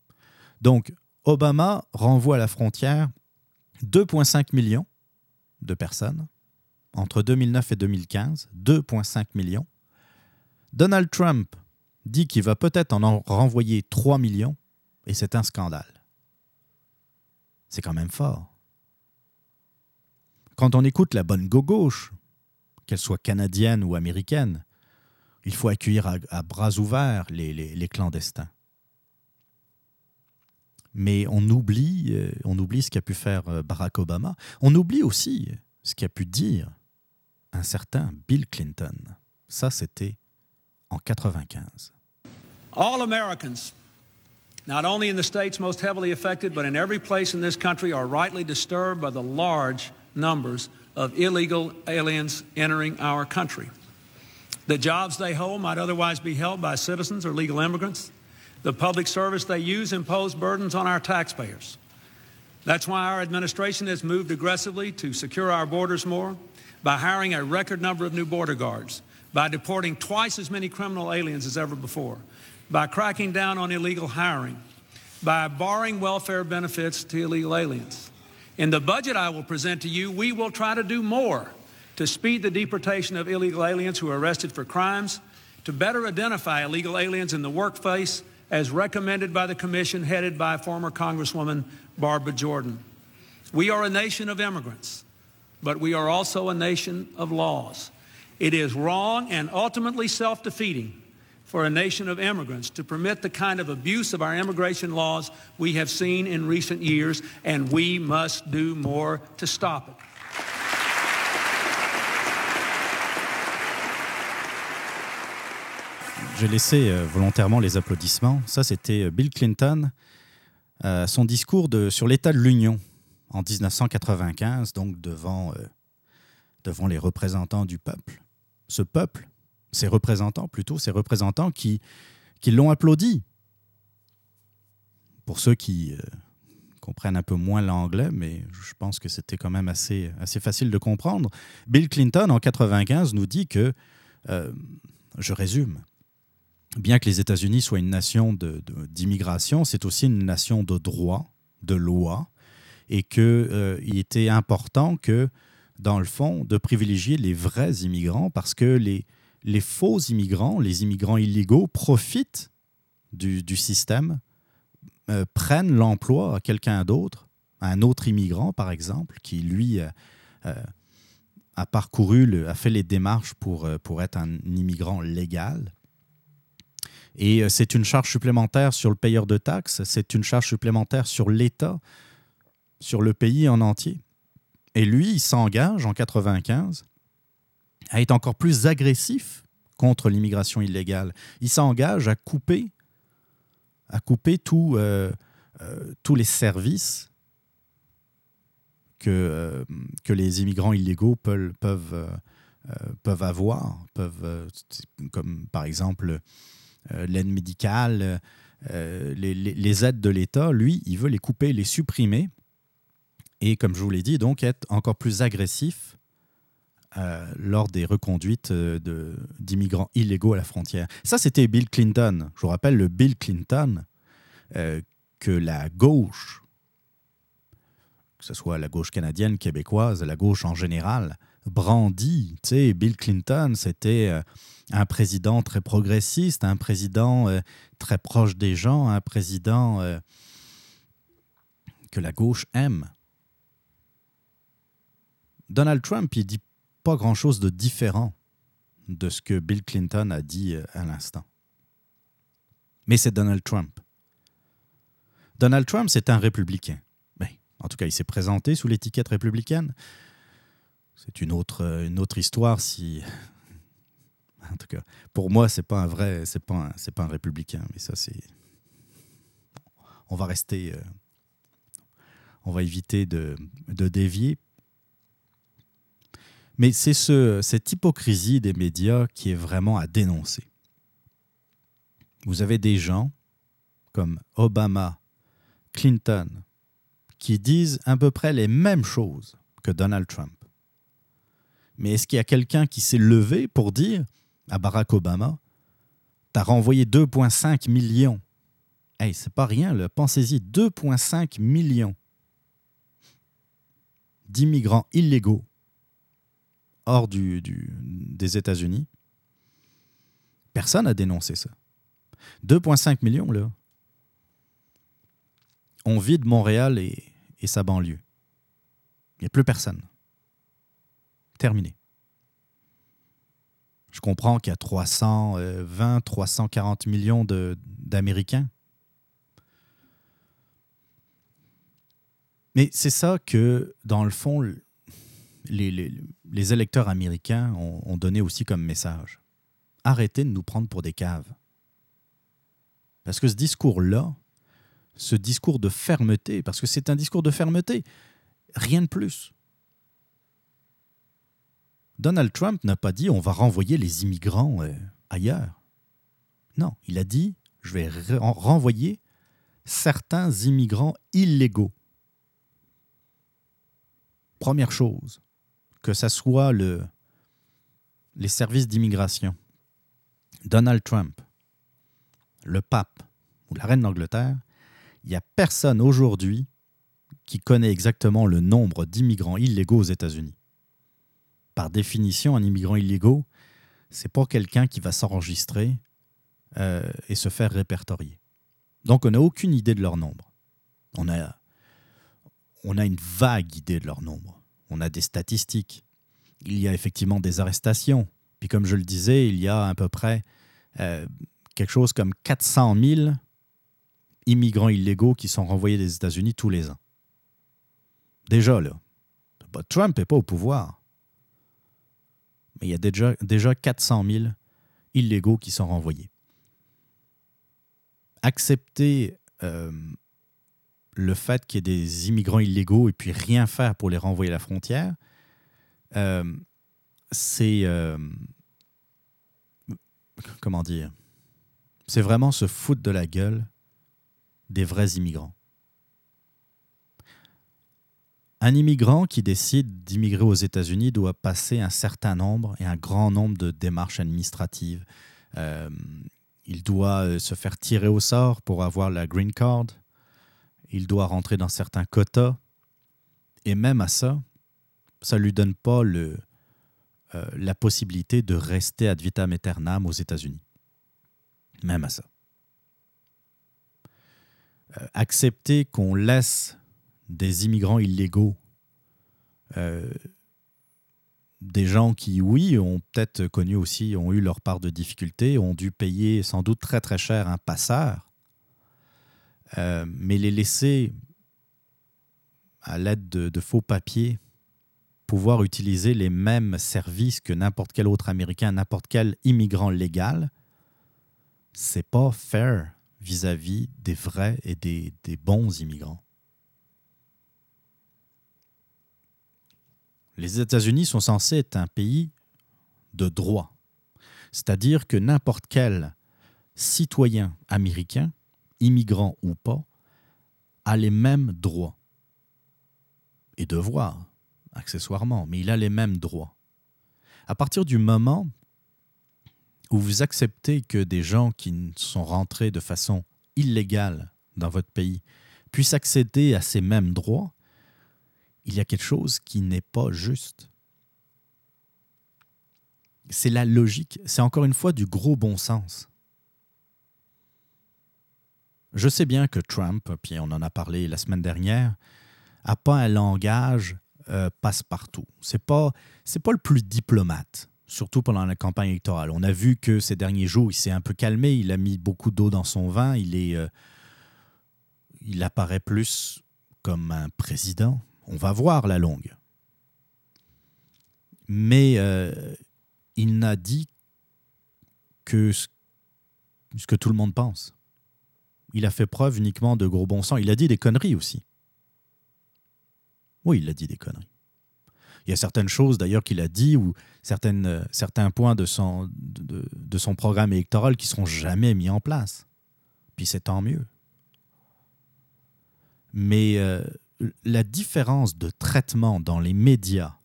Donc, Obama renvoie à la frontière 2,5 millions de personnes entre 2009 et 2015, 2,5 millions. Donald Trump dit qu'il va peut-être en renvoyer 3 millions, et c'est un scandale. C'est quand même fort. Quand on écoute la bonne gauche, qu'elle soit canadienne ou américaine, il faut accueillir à, bras ouverts les, clandestins. Mais on oublie, euh, on oublie ce qu'a pu faire euh, Barack Obama. On oublie aussi ce qu'a pu dire un certain Bill Clinton. Ça, c'était en 95.
All Americans, not only in the states most heavily affected, but in every place in this country, are rightly disturbed by the large numbers of illegal aliens entering our country. The jobs they hold might otherwise be held by citizens or legal immigrants. The public service they use impose burdens on our taxpayers. That's why our administration has moved aggressively to secure our borders more by hiring a record number of new border guards, by deporting twice as many criminal aliens as ever before, by cracking down on illegal hiring, by barring welfare benefits to illegal aliens. In the budget I will present to you, we will try to do more to speed the deportation of illegal aliens who are arrested for crimes, to better identify illegal aliens in the workplace as recommended by the commission headed by former Congresswoman Barbara Jordan. We are a nation of immigrants, but we are also a nation of laws. It is wrong and ultimately self defeating for a nation of immigrants to permit the kind of abuse of our immigration laws we have seen in recent years, and we must do more to stop it.
J'ai laissé euh, volontairement les applaudissements. Ça, c'était euh, Bill Clinton, euh, son discours sur l'état de l'Union en 1995, donc devant, devant les représentants du peuple. Ce peuple ses représentants plutôt, ses représentants qui, qui l'ont applaudi. Pour ceux qui comprennent un peu moins l'anglais, mais je pense que c'était quand même assez, assez facile de comprendre, Bill Clinton en 1995 nous dit que, je résume, bien que les États-Unis soient une nation d'immigration, c'est aussi une nation de droit, de loi, et qu'il euh, était important que, dans le fond, de privilégier les vrais immigrants parce que les, faux immigrants, les immigrants illégaux, profitent du, système, euh, prennent l'emploi à quelqu'un d'autre, à un autre immigrant par exemple, qui lui euh, a parcouru, a fait les démarches pour être un immigrant légal. Et c'est une charge supplémentaire sur le payeur de taxes, c'est une charge supplémentaire sur l'État, sur le pays en entier. Et lui, il s'engage en 95 à être encore plus agressif contre l'immigration illégale. Il s'engage à couper, à couper euh, euh, tous les services que, euh, que les immigrants illégaux peuvent, peuvent, peuvent avoir, peuvent, comme par exemple l'aide médicale, les, les, aides de l'État. Lui, il veut les couper, les supprimer. Et comme je vous l'ai dit, donc être encore plus agressif euh, lors des reconduites euh, d'immigrants illégaux à la frontière. Ça, c'était Bill Clinton. Je vous rappelle le Bill Clinton euh, que la gauche, que ce soit la gauche canadienne, québécoise, la gauche en général, brandit. Tu sais, Bill Clinton, c'était un président très progressiste, un président très proche des gens, un président que la gauche aime. Donald Trump, il dit pas grand-chose de différent de ce que Bill Clinton a dit euh, à l'instant. Mais c'est Donald Trump. Donald Trump, c'est un républicain. Ben, en tout cas, il s'est présenté sous l'étiquette républicaine. C'est une autre, euh, une autre histoire si... En tout cas, pour moi, c'est pas un vrai, c'est pas pas un républicain, mais ça c'est. On va rester, euh, on va éviter de, dévier mais c'est ce, cette hypocrisie des médias qui est vraiment à dénoncer. Vous avez des gens comme Obama, Clinton, qui disent à peu près les mêmes choses que Donald Trump. Mais est-ce qu'il y a quelqu'un qui s'est levé pour dire à Barack Obama, t'as renvoyé 2,5 millions? Hey, c'est pas rien, pensez-y, 2,5 millions d'immigrants illégaux hors des États-Unis. Personne n'a dénoncé ça. 2,5 millions, là. On vide Montréal et sa banlieue. Il n'y a plus personne. Terminé. Je comprends qu'il y a 320, 340 millions d'Américains. Mais c'est ça que, dans le fond, les, électeurs américains ont, donné aussi comme message. Arrêtez de nous prendre pour des caves. Parce que ce discours-là, ce discours de fermeté, parce que c'est un discours de fermeté, rien de plus. Donald Trump n'a pas dit on va renvoyer les immigrants euh, ailleurs. Non, il a dit je vais renvoyer certains immigrants illégaux. Première chose, que ce soit le, les services d'immigration, Donald Trump, le pape ou la reine d'Angleterre, il n'y a personne aujourd'hui qui connaît exactement le nombre d'immigrants illégaux aux États-Unis par définition, un immigrant illégaux, c'est pas quelqu'un qui va s'enregistrer euh, et se faire répertorier. Donc, on n'a aucune idée de leur nombre. On a, une vague idée de leur nombre. On a des statistiques. Il y a effectivement des arrestations. Puis, comme je le disais, il y a à peu près euh, quelque chose comme 400 000 immigrants illégaux qui sont renvoyés des États-Unis tous les ans. Déjà, là, Trump n'est pas au pouvoir il y a déjà, déjà 400 000 illégaux qui sont renvoyés. Accepter euh, le fait qu'il y ait des immigrants illégaux et puis rien faire pour les renvoyer à la frontière, euh, c'est... Euh, comment dire? C'est vraiment se foutre de la gueule des vrais immigrants. Un immigrant qui décide d'immigrer aux États-Unis doit passer un certain nombre et un grand nombre de démarches administratives. Euh, il doit euh, se faire tirer au sort pour avoir la green card. Il doit rentrer dans certains quotas. Et même à ça, ça ne lui donne pas le, euh, la possibilité de rester ad vitam aeternam aux États-Unis. Même à ça. accepter qu'on laisse des immigrants illégaux, euh, des gens qui, oui, ont peut-être connu aussi, ont eu leur part de difficultés, ont dû payer sans doute très très cher un passeur, mais les laisser à l'aide de, faux papiers pouvoir utiliser les mêmes services que n'importe quel autre Américain, n'importe quel immigrant légal, c'est pas fair vis-à-vis des vrais et des bons immigrants. Les États-Unis sont censés être un pays de droit. C'est-à-dire que n'importe quel citoyen américain, immigrant ou pas, a les mêmes droits et devoirs, accessoirement, mais il a les mêmes droits. À partir du moment où vous acceptez que des gens qui sont rentrés de façon illégale dans votre pays puissent accéder à ces mêmes droits, il y a quelque chose qui n'est pas juste. C'est la logique, c'est encore une fois du gros bon sens. Je sais bien que Trump, puis on en a parlé la semaine dernière, n'a pas un langage euh, passe-partout. C'est pas c'est pas le plus diplomate, surtout pendant la campagne électorale. On a vu que ces derniers jours, il s'est un peu calmé, il a mis beaucoup d'eau dans son vin, il est euh, il apparaît plus comme un président, on va voir la longue. Mais euh, il n'a dit que ce, que tout le monde pense. Il a fait preuve uniquement de gros bon sens. Il a dit des conneries aussi. Oui, il a dit des conneries. Il y a certaines choses d'ailleurs qu'il a dit ou certaines, euh, certains points de son, de, programme électoral qui seront jamais mis en place. Puis c'est tant mieux. Mais euh, la différence de traitement dans les médias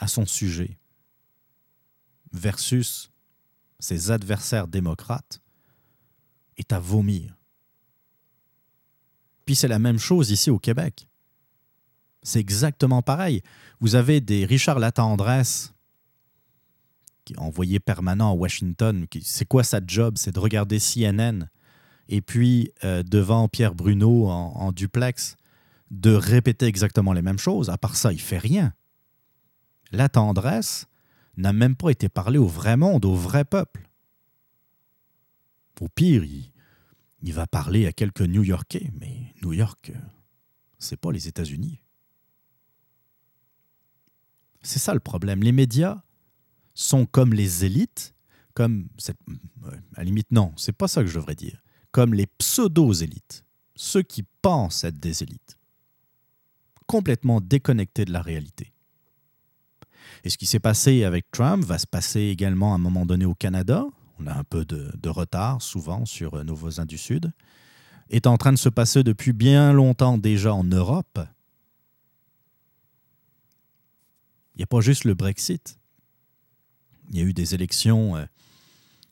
à son sujet versus ses adversaires démocrates est à vomir. Puis c'est la même chose ici au Québec. C'est exactement pareil. Vous avez des Richard Latendresse qui envoyé permanent à Washington, c'est quoi sa job? C'est de regarder CNN et puis euh, devant Pierre Bruno en, duplex, de répéter exactement les mêmes choses. À part ça, il fait rien. La tendresse n'a même pas été parlée au vrai monde, au vrai peuple. Au pire, il, va parler à quelques New-Yorkais, mais New York, c'est pas les États-Unis. C'est ça le problème. Les médias sont comme les élites, comme à la limite non, c'est pas ça que je devrais dire, comme les pseudo-élites, ceux qui pensent être des élites, complètement déconnectés de la réalité. Et ce qui s'est passé avec Trump va se passer également à un moment donné au Canada. On a un peu de, retard souvent sur nos voisins du Sud. Est en train de se passer depuis bien longtemps déjà en Europe. Il n'y a pas juste le Brexit. Il y a eu des élections euh,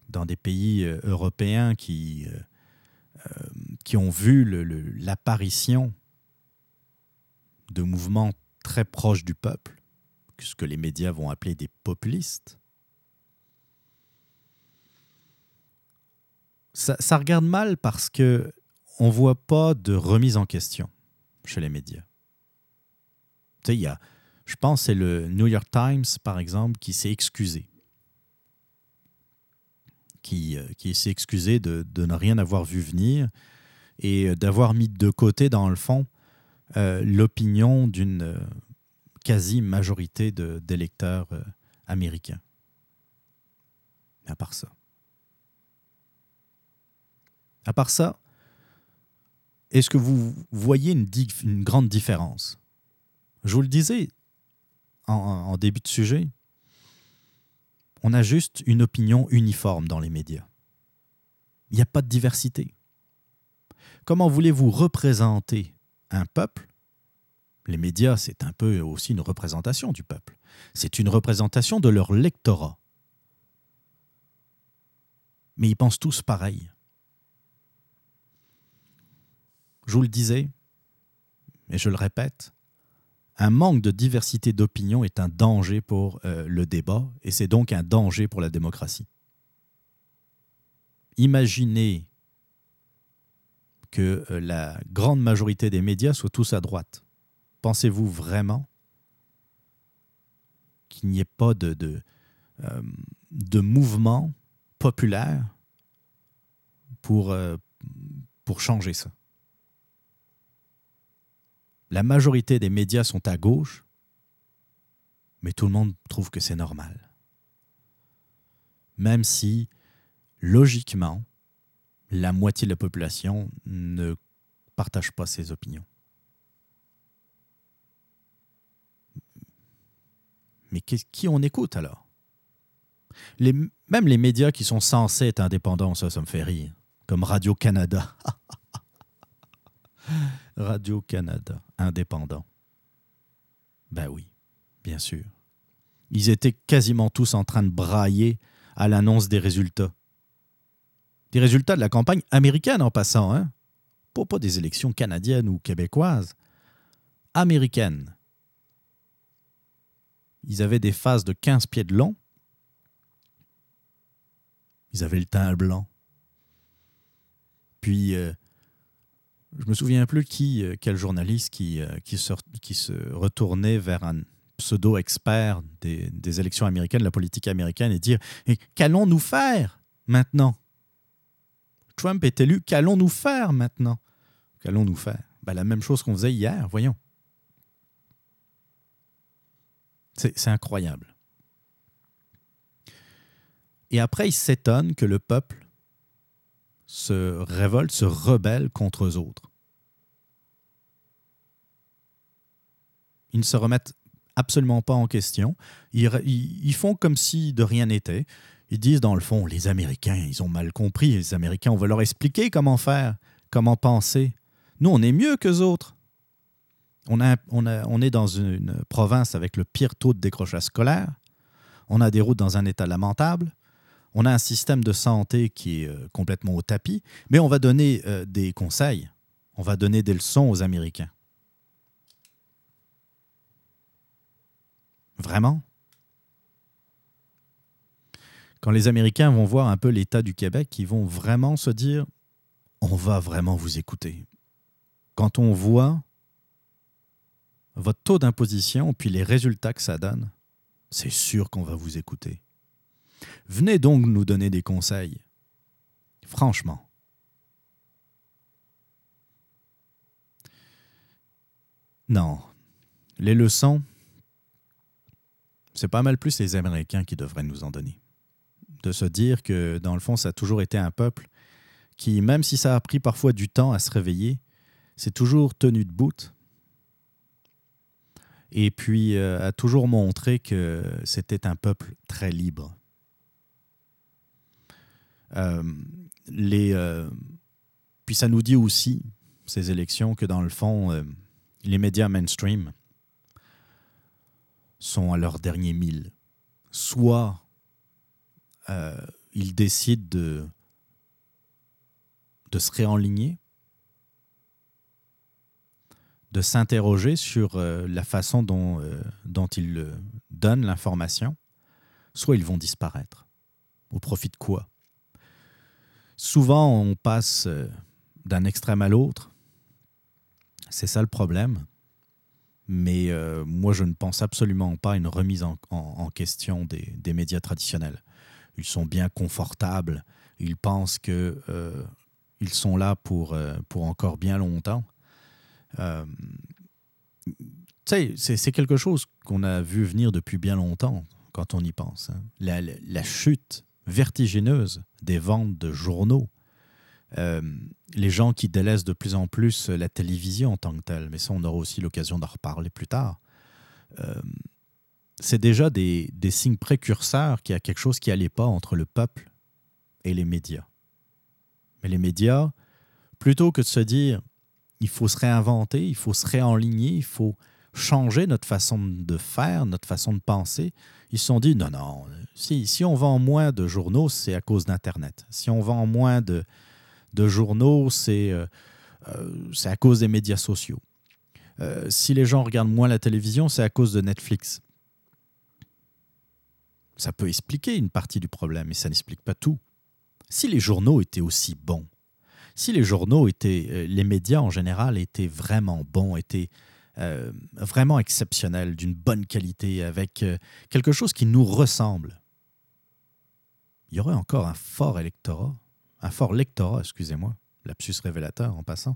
dans des pays euh, européens qui, euh, qui ont vu l'apparition de mouvements très proches du peuple, ce que les médias vont appeler des populistes. Ça, regarde mal parce que on voit pas de remise en question chez les médias. Tu sais, il y a, je pense, c'est le New York Times, par exemple, qui s'est excusé qui, euh, qui s'est excusé de, de, ne rien avoir vu venir et d'avoir mis de côté, dans le fond, l'opinion d'une quasi-majorité d'électeurs américains. À part ça. À part ça, est-ce que vous voyez une, une, grande différence? Je vous le disais en, en début de sujet, on a juste une opinion uniforme dans les médias. Il n'y a pas de diversité. Comment voulez-vous représenter un peuple Les médias, c'est un peu aussi une représentation du peuple. C'est une représentation de leur lectorat. Mais ils pensent tous pareil. Je vous le disais, et je le répète, un manque de diversité d'opinion est un danger pour euh, le débat et c'est donc un danger pour la démocratie. Imaginez que euh, la grande majorité des médias soient tous à droite. Pensez-vous vraiment qu'il n'y ait pas de, de, euh, mouvement populaire pour, pour changer ça? La majorité des médias sont à gauche, mais tout le monde trouve que c'est normal. Même si, logiquement, la moitié de la population ne partage pas ces opinions. Mais qui on écoute alors? Même les médias qui sont censés être indépendants, ça, ça me fait rire, comme Radio-Canada. Radio-Canada, indépendant. Ben oui, bien sûr. Ils étaient quasiment tous en train de brailler à l'annonce des résultats. Des résultats de la campagne américaine en passant, hein? Pas, des élections canadiennes ou québécoises. Américaines. Ils avaient des faces de 15 pieds de long. Ils avaient le teint blanc. Puis, euh, je me souviens plus qui, euh, quel journaliste qui, euh, qui se retournait vers un pseudo-expert des, des, élections américaines, de la politique américaine, et dire Qu'allons-nous faire maintenant? Trump est élu, qu'allons-nous faire maintenant? Qu'allons-nous faire? Ben, La même chose qu'on faisait hier, voyons. C'est incroyable. Et après, il s'étonne que le peuple se révoltent, se rebellent contre eux autres. Ils ne se remettent absolument pas en question. Ils, font comme si de rien n'était. Ils disent dans le fond, les Américains, ils ont mal compris. Les Américains, on va leur expliquer comment faire, comment penser. Nous, on est mieux qu'eux autres. On, est dans une province avec le pire taux de décrochage scolaire. On a des routes dans un état lamentable. On a un système de santé qui est euh, complètement au tapis, mais on va donner euh, des conseils, on va donner des leçons aux Américains. Vraiment? Quand les Américains vont voir un peu l'état du Québec, ils vont vraiment se dire on va vraiment vous écouter. Quand on voit votre taux d'imposition puis les résultats que ça donne, c'est sûr qu'on va vous écouter. Venez donc nous donner des conseils. Franchement. Non. Les leçons, c'est pas mal plus les Américains qui devraient nous en donner. De se dire que, dans le fond, ça a toujours été un peuple qui, même si ça a pris parfois du temps à se réveiller, s'est toujours tenu debout. Et puis euh, a toujours montré que c'était un peuple très libre. Euh, les, euh, puis ça nous dit aussi, ces élections, que dans le fond, les médias mainstream sont à leur dernier mille. Soit ils décident de, de se réenligner, de s'interroger sur euh, la façon dont, euh, dont ils euh, donnent l'information, soit ils vont disparaître. Au profit de quoi? Souvent, on passe d'un extrême à l'autre. C'est ça le problème. Mais moi, je ne pense absolument pas à une remise en, question des, médias traditionnels. Ils sont bien confortables. Ils pensent qu'ils sont là pour, pour encore bien longtemps. Euh, c'est quelque chose qu'on a vu venir depuis bien longtemps quand on y pense. Hein. La, chute vertigineuse des ventes de journaux, euh, les gens qui délaissent de plus en plus la télévision en tant que telle, mais ça on aura aussi l'occasion d'en reparler plus tard. C'est déjà des, des, signes précurseurs qu'il y a quelque chose qui n'allait pas entre le peuple et les médias. Mais les médias, plutôt que de se dire il faut se réinventer, il faut se réenligner, il faut changer notre façon de faire, notre façon de penser. Ils se sont dit, non, non, si, si on vend moins de journaux, c'est à cause d'Internet. Si on vend moins de, de journaux, c'est euh, euh, à cause des médias sociaux. Euh, si les gens regardent moins la télévision, c'est à cause de Netflix. Ça peut expliquer une partie du problème, mais ça n'explique pas tout. Si les journaux étaient aussi bons, si les journaux étaient, euh, les médias en général étaient vraiment bons, étaient euh, vraiment exceptionnels, d'une bonne qualité, avec euh, quelque chose qui nous ressemble, il y aurait encore un fort électorat, un fort lectorat, excusez-moi, lapsus révélateur en passant,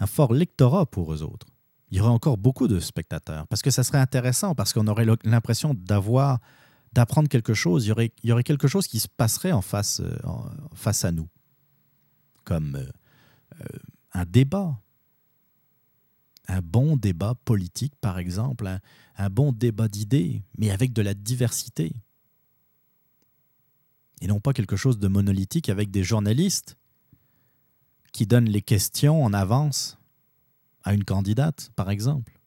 un fort lectorat pour eux autres. Il y aurait encore beaucoup de spectateurs, parce que ça serait intéressant, parce qu'on aurait l'impression d'avoir, d'apprendre quelque chose, il y, aurait, quelque chose qui se passerait en face, en face à nous comme euh, euh, un débat, un bon débat politique, par exemple, un, bon débat d'idées, mais avec de la diversité. Et non pas quelque chose de monolithique avec des journalistes qui donnent les questions en avance à une candidate, par exemple.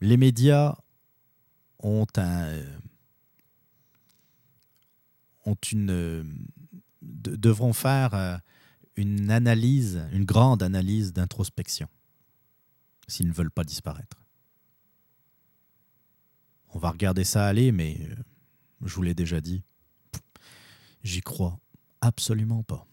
Les médias ont un ont une devront faire euh, une analyse, une grande analyse d'introspection, s'ils ne veulent pas disparaître. On va regarder ça aller, mais euh, je vous l'ai déjà dit, j'y crois absolument pas.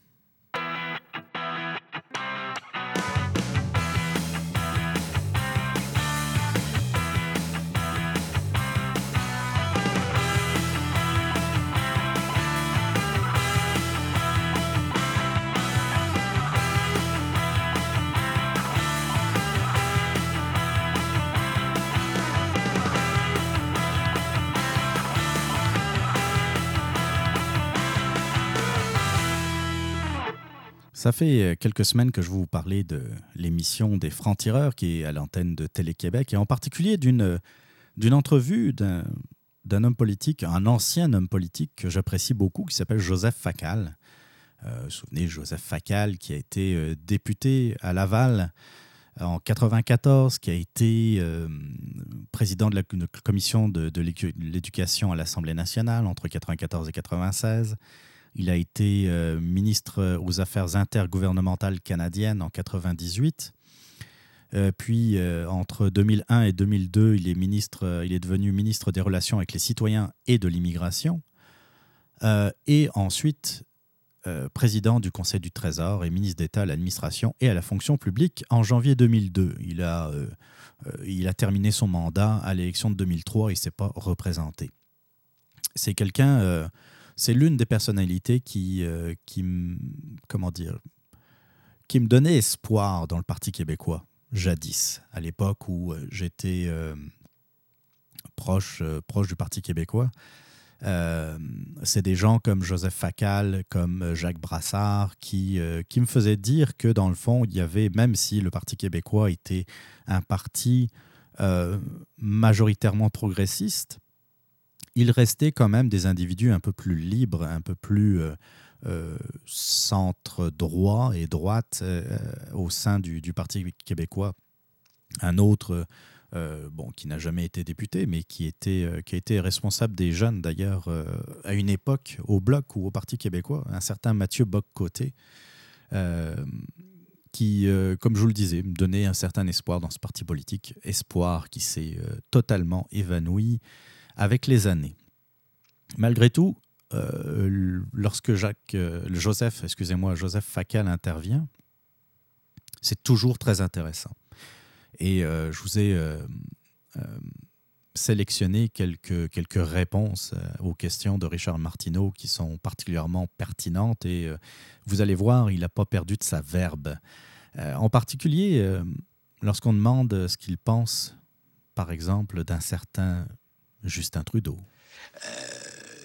Ça fait euh, quelques semaines que je vous parlais de l'émission des Francs-Tireurs qui est à l'antenne de Télé-Québec et en particulier d'une, d'une entrevue d'un, homme politique, un ancien homme politique que j'apprécie beaucoup qui s'appelle Joseph Facal. Euh, souvenez, Joseph Facal qui a été euh, député à Laval en 94, qui a été président de la commission de, de l'éducation à l'Assemblée nationale entre 94 et 96 il a été euh, ministre aux Affaires intergouvernementales canadiennes en 98. puis entre 2001 et 2002, il est, ministre, il devenu ministre des Relations avec les citoyens et de l'immigration. et ensuite, président du Conseil du Trésor et ministre d'État à l'administration et à la fonction publique en janvier 2002. Il a, il a terminé son mandat à l'élection de 2003 et ne s'est pas représenté. C'est quelqu'un c'est l'une des personnalités qui, euh, qui, me donnait espoir dans le Parti québécois, jadis, à l'époque où euh, j'étais euh, proche, proche du Parti québécois. c'est des gens comme Joseph Facal, comme Jacques Brassard, qui, qui me faisaient dire que dans le fond, il y avait, même si le Parti québécois était un parti majoritairement progressiste, il restait quand même des individus un peu plus libres, un peu plus euh, euh, centre droit et droite euh, au sein du, Parti québécois. Un autre, qui n'a jamais été député, mais qui, était, a été responsable des jeunes d'ailleurs à une époque au Bloc ou au Parti québécois, un certain Mathieu Bock-Côté. qui, comme je vous le disais, donnait un certain espoir dans ce parti politique, espoir qui s'est totalement évanoui avec les années. Malgré tout, euh, lorsque Jacques, euh, Joseph, excusez-moi, Joseph Facal intervient, c'est toujours très intéressant. Et euh, je vous ai sélectionné quelques, quelques réponses aux questions de Richard Martineau qui sont particulièrement pertinentes et vous allez voir, il n'a pas perdu de sa verbe. en particulier, lorsqu'on demande ce qu'il pense, par exemple, d'un certain Justin Trudeau.
Euh,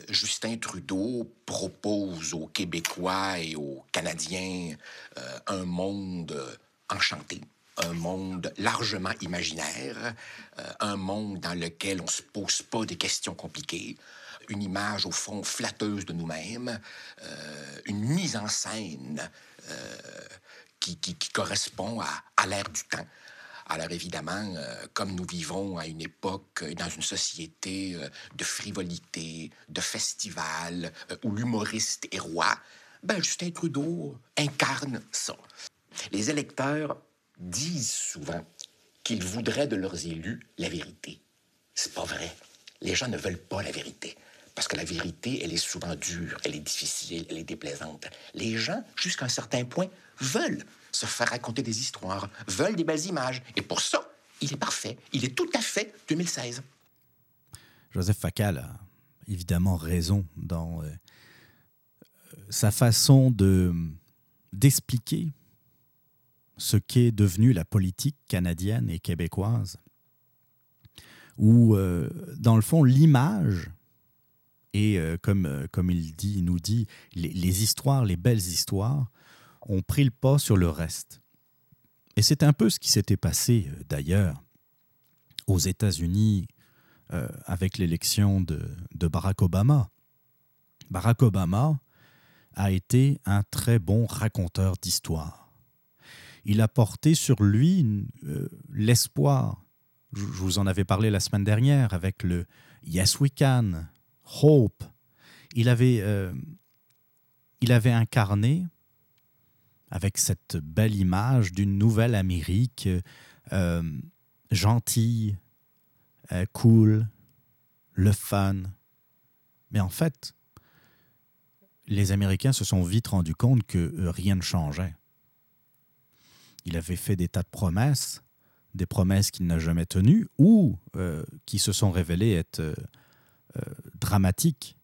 Justin Trudeau propose aux Québécois et aux Canadiens euh, un monde enchanté, un monde largement imaginaire, euh, un monde dans lequel on ne se pose pas des questions compliquées, une image au fond flatteuse de nous-mêmes, une mise en scène qui, qui, correspond à, à l'ère du temps. Alors évidemment, euh, comme nous vivons à une époque, euh, dans une société euh, de frivolité, de festival, où l'humoriste est roi, ben Justin Trudeau incarne ça. Les électeurs disent souvent qu'ils voudraient de leurs élus la vérité. C'est pas vrai. Les gens ne veulent pas la vérité. Parce que la vérité, elle est souvent dure, elle est difficile, elle est déplaisante. Les gens, jusqu'à un certain point, veulent se faire raconter des histoires, veulent des belles images. Et pour ça, il est parfait. Il est tout à fait 2016.
Joseph Facal a évidemment raison dans euh, sa façon de d'expliquer ce qu'est devenu la politique canadienne et québécoise, où, euh, dans le fond, l'image et, euh, comme, comme il, nous dit, les, histoires, les belles histoires, ont pris le pas sur le reste. Et c'est un peu ce qui s'était passé euh, d'ailleurs aux États-Unis euh, avec l'élection de, Barack Obama. Barack Obama a été un très bon raconteur d'histoire. Il a porté sur lui euh, l'espoir. Je, vous en avais parlé la semaine dernière avec le Yes We Can, Hope. Il avait, il avait incarné avec cette belle image d'une nouvelle Amérique euh, gentille, euh, cool, le fun. Mais en fait, les Américains se sont vite rendus compte que euh, rien ne changeait. Il avait fait des tas de promesses, des promesses qu'il n'a jamais tenues ou qui se sont révélées être dramatiques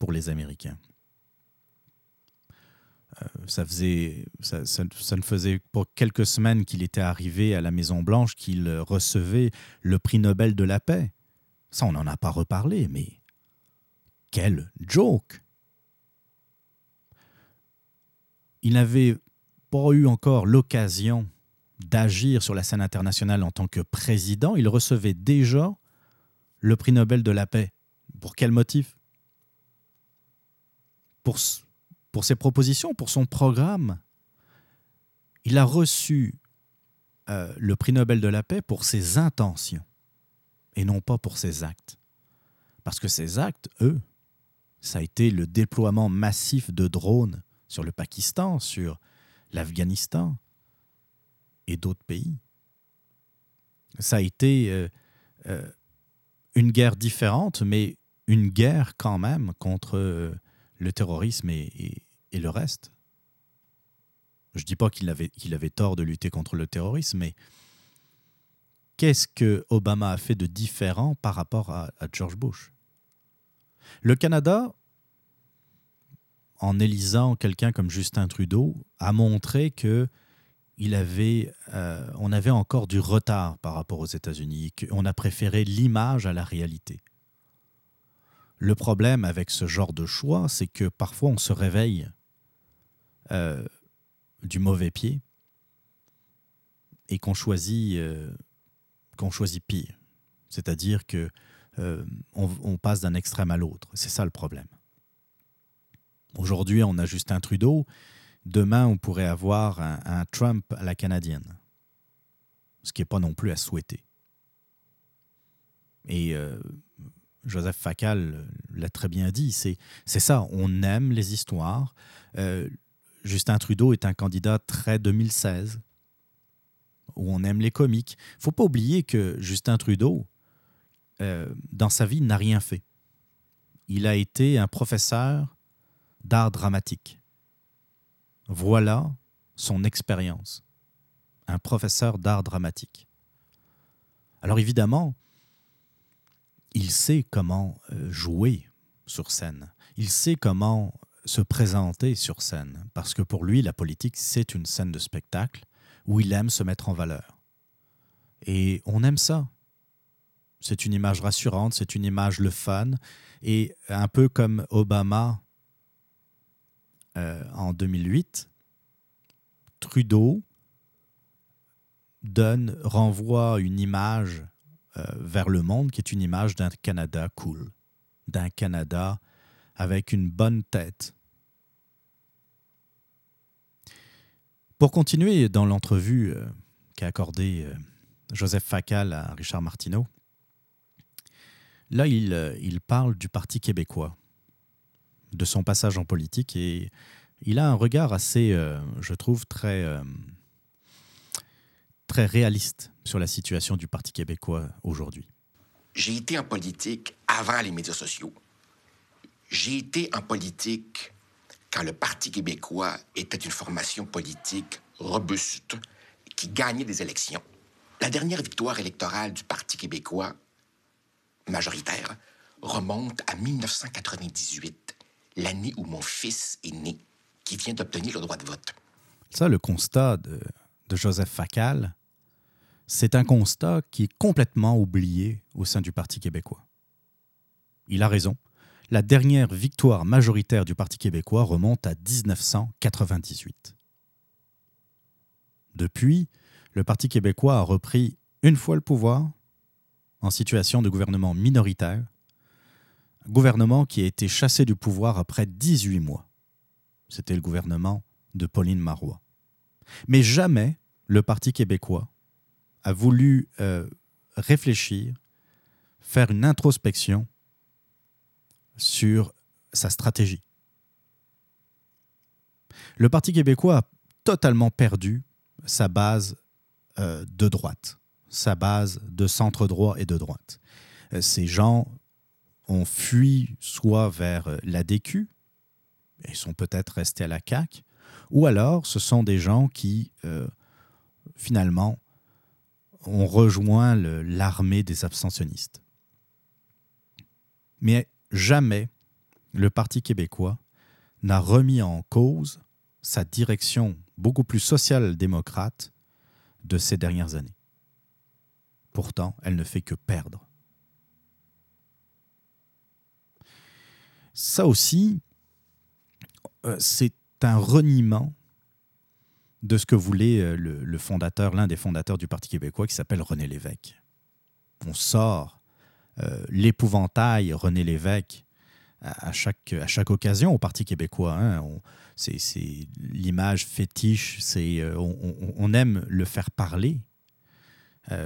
pour les Américains. Euh, ça, faisait, ça, ne faisait pas quelques semaines qu'il était arrivé à la Maison-Blanche qu'il recevait le prix Nobel de la paix. Ça, on n'en a pas reparlé, mais quel joke Il n'avait pas eu encore l'occasion d'agir sur la scène internationale en tant que président. Il recevait déjà le prix Nobel de la paix. Pour quel motif? Pour pour ses propositions, pour son programme. Il a reçu euh, le prix Nobel de la paix pour ses intentions et non pas pour ses actes. Parce que ses actes, eux, ça a été le déploiement massif de drones sur le Pakistan, sur l'Afghanistan et d'autres pays. Ça a été euh, euh, une guerre différente, mais une guerre quand même contre le terrorisme et, le reste. Je ne dis pas qu'il avait, qu'il avait tort de lutter contre le terrorisme, mais qu'est-ce que Obama a fait de différent par rapport à, George Bush? Le Canada, en élisant quelqu'un comme Justin Trudeau, a montré que avait, euh, on avait encore du retard par rapport aux États-Unis, qu'on a préféré l'image à la réalité. Le problème avec ce genre de choix, c'est que parfois on se réveille euh, du mauvais pied et qu'on choisit, euh, qu'on choisit pire. C'est-à-dire que euh, on, passe d'un extrême à l'autre. C'est ça le problème. Aujourd'hui, on a Justin Trudeau. Demain, on pourrait avoir un, un Trump à la canadienne. Ce qui n'est pas non plus à souhaiter. Et Joseph Facal l'a très bien dit, c'est c'est ça, on aime les histoires. Euh, Justin Trudeau est un candidat très 2016, où on aime les comiques. Il faut pas oublier que Justin Trudeau, euh, dans sa vie, n'a rien fait. Il a été un professeur d'art dramatique. Voilà son expérience. Un professeur d'art dramatique. Alors évidemment, il sait comment euh, jouer sur scène. Il sait comment se présenter sur scène. Parce que pour lui, la politique, c'est une scène de spectacle où il aime se mettre en valeur. Et on aime ça. C'est une image rassurante, c'est une image le fun. Et un peu comme Obama euh, en 2008, Trudeau donne, renvoie une image vers le monde qui est une image d'un Canada cool, d'un Canada avec une bonne tête. Pour continuer dans l'entrevue euh, qu'a accordée euh, Joseph Facal à Richard Martineau, là, il, euh, il parle du Parti québécois, de son passage en politique, et il a un regard assez, euh, je trouve, très, euh, très réaliste sur la situation du Parti québécois aujourd'hui.
J'ai été en politique avant les médias sociaux. J'ai été en politique quand le Parti québécois était une formation politique robuste qui gagnait des élections. La dernière victoire électorale du Parti québécois, majoritaire, remonte à 1998, l'année où mon fils est né, qui vient d'obtenir le droit de vote.
Ça, le constat de, de Joseph Facal, c'est un constat qui est complètement oublié au sein du Parti québécois. Il a raison. La dernière victoire majoritaire du Parti québécois remonte à 1998. Depuis, le Parti québécois a repris une fois le pouvoir en situation de gouvernement minoritaire, gouvernement qui a été chassé du pouvoir après 18 mois. C'était le gouvernement de Pauline Marois. Mais jamais le Parti québécois a voulu euh, réfléchir, faire une introspection sur sa stratégie. Le Parti québécois a totalement perdu sa base euh, de droite, sa base de centre droit et de droite. Euh, ces gens ont fui soit vers euh, l'ADQ, ils sont peut-être restés à la CAQ, ou alors ce sont des gens qui, finalement, ont rejoint l'armée des abstentionnistes. Mais jamais le Parti québécois n'a remis en cause sa direction beaucoup plus social-démocrate de ces dernières années. Pourtant, elle ne fait que perdre. Ça aussi, euh, c'est un reniement de ce que voulait euh, le, fondateur, l'un des fondateurs du Parti québécois, qui s'appelle René Lévesque. On sort euh, l'épouvantail René Lévesque à, chaque, à chaque occasion au Parti québécois. hein. C'est l'image fétiche, c'est euh, on, aime le faire parler,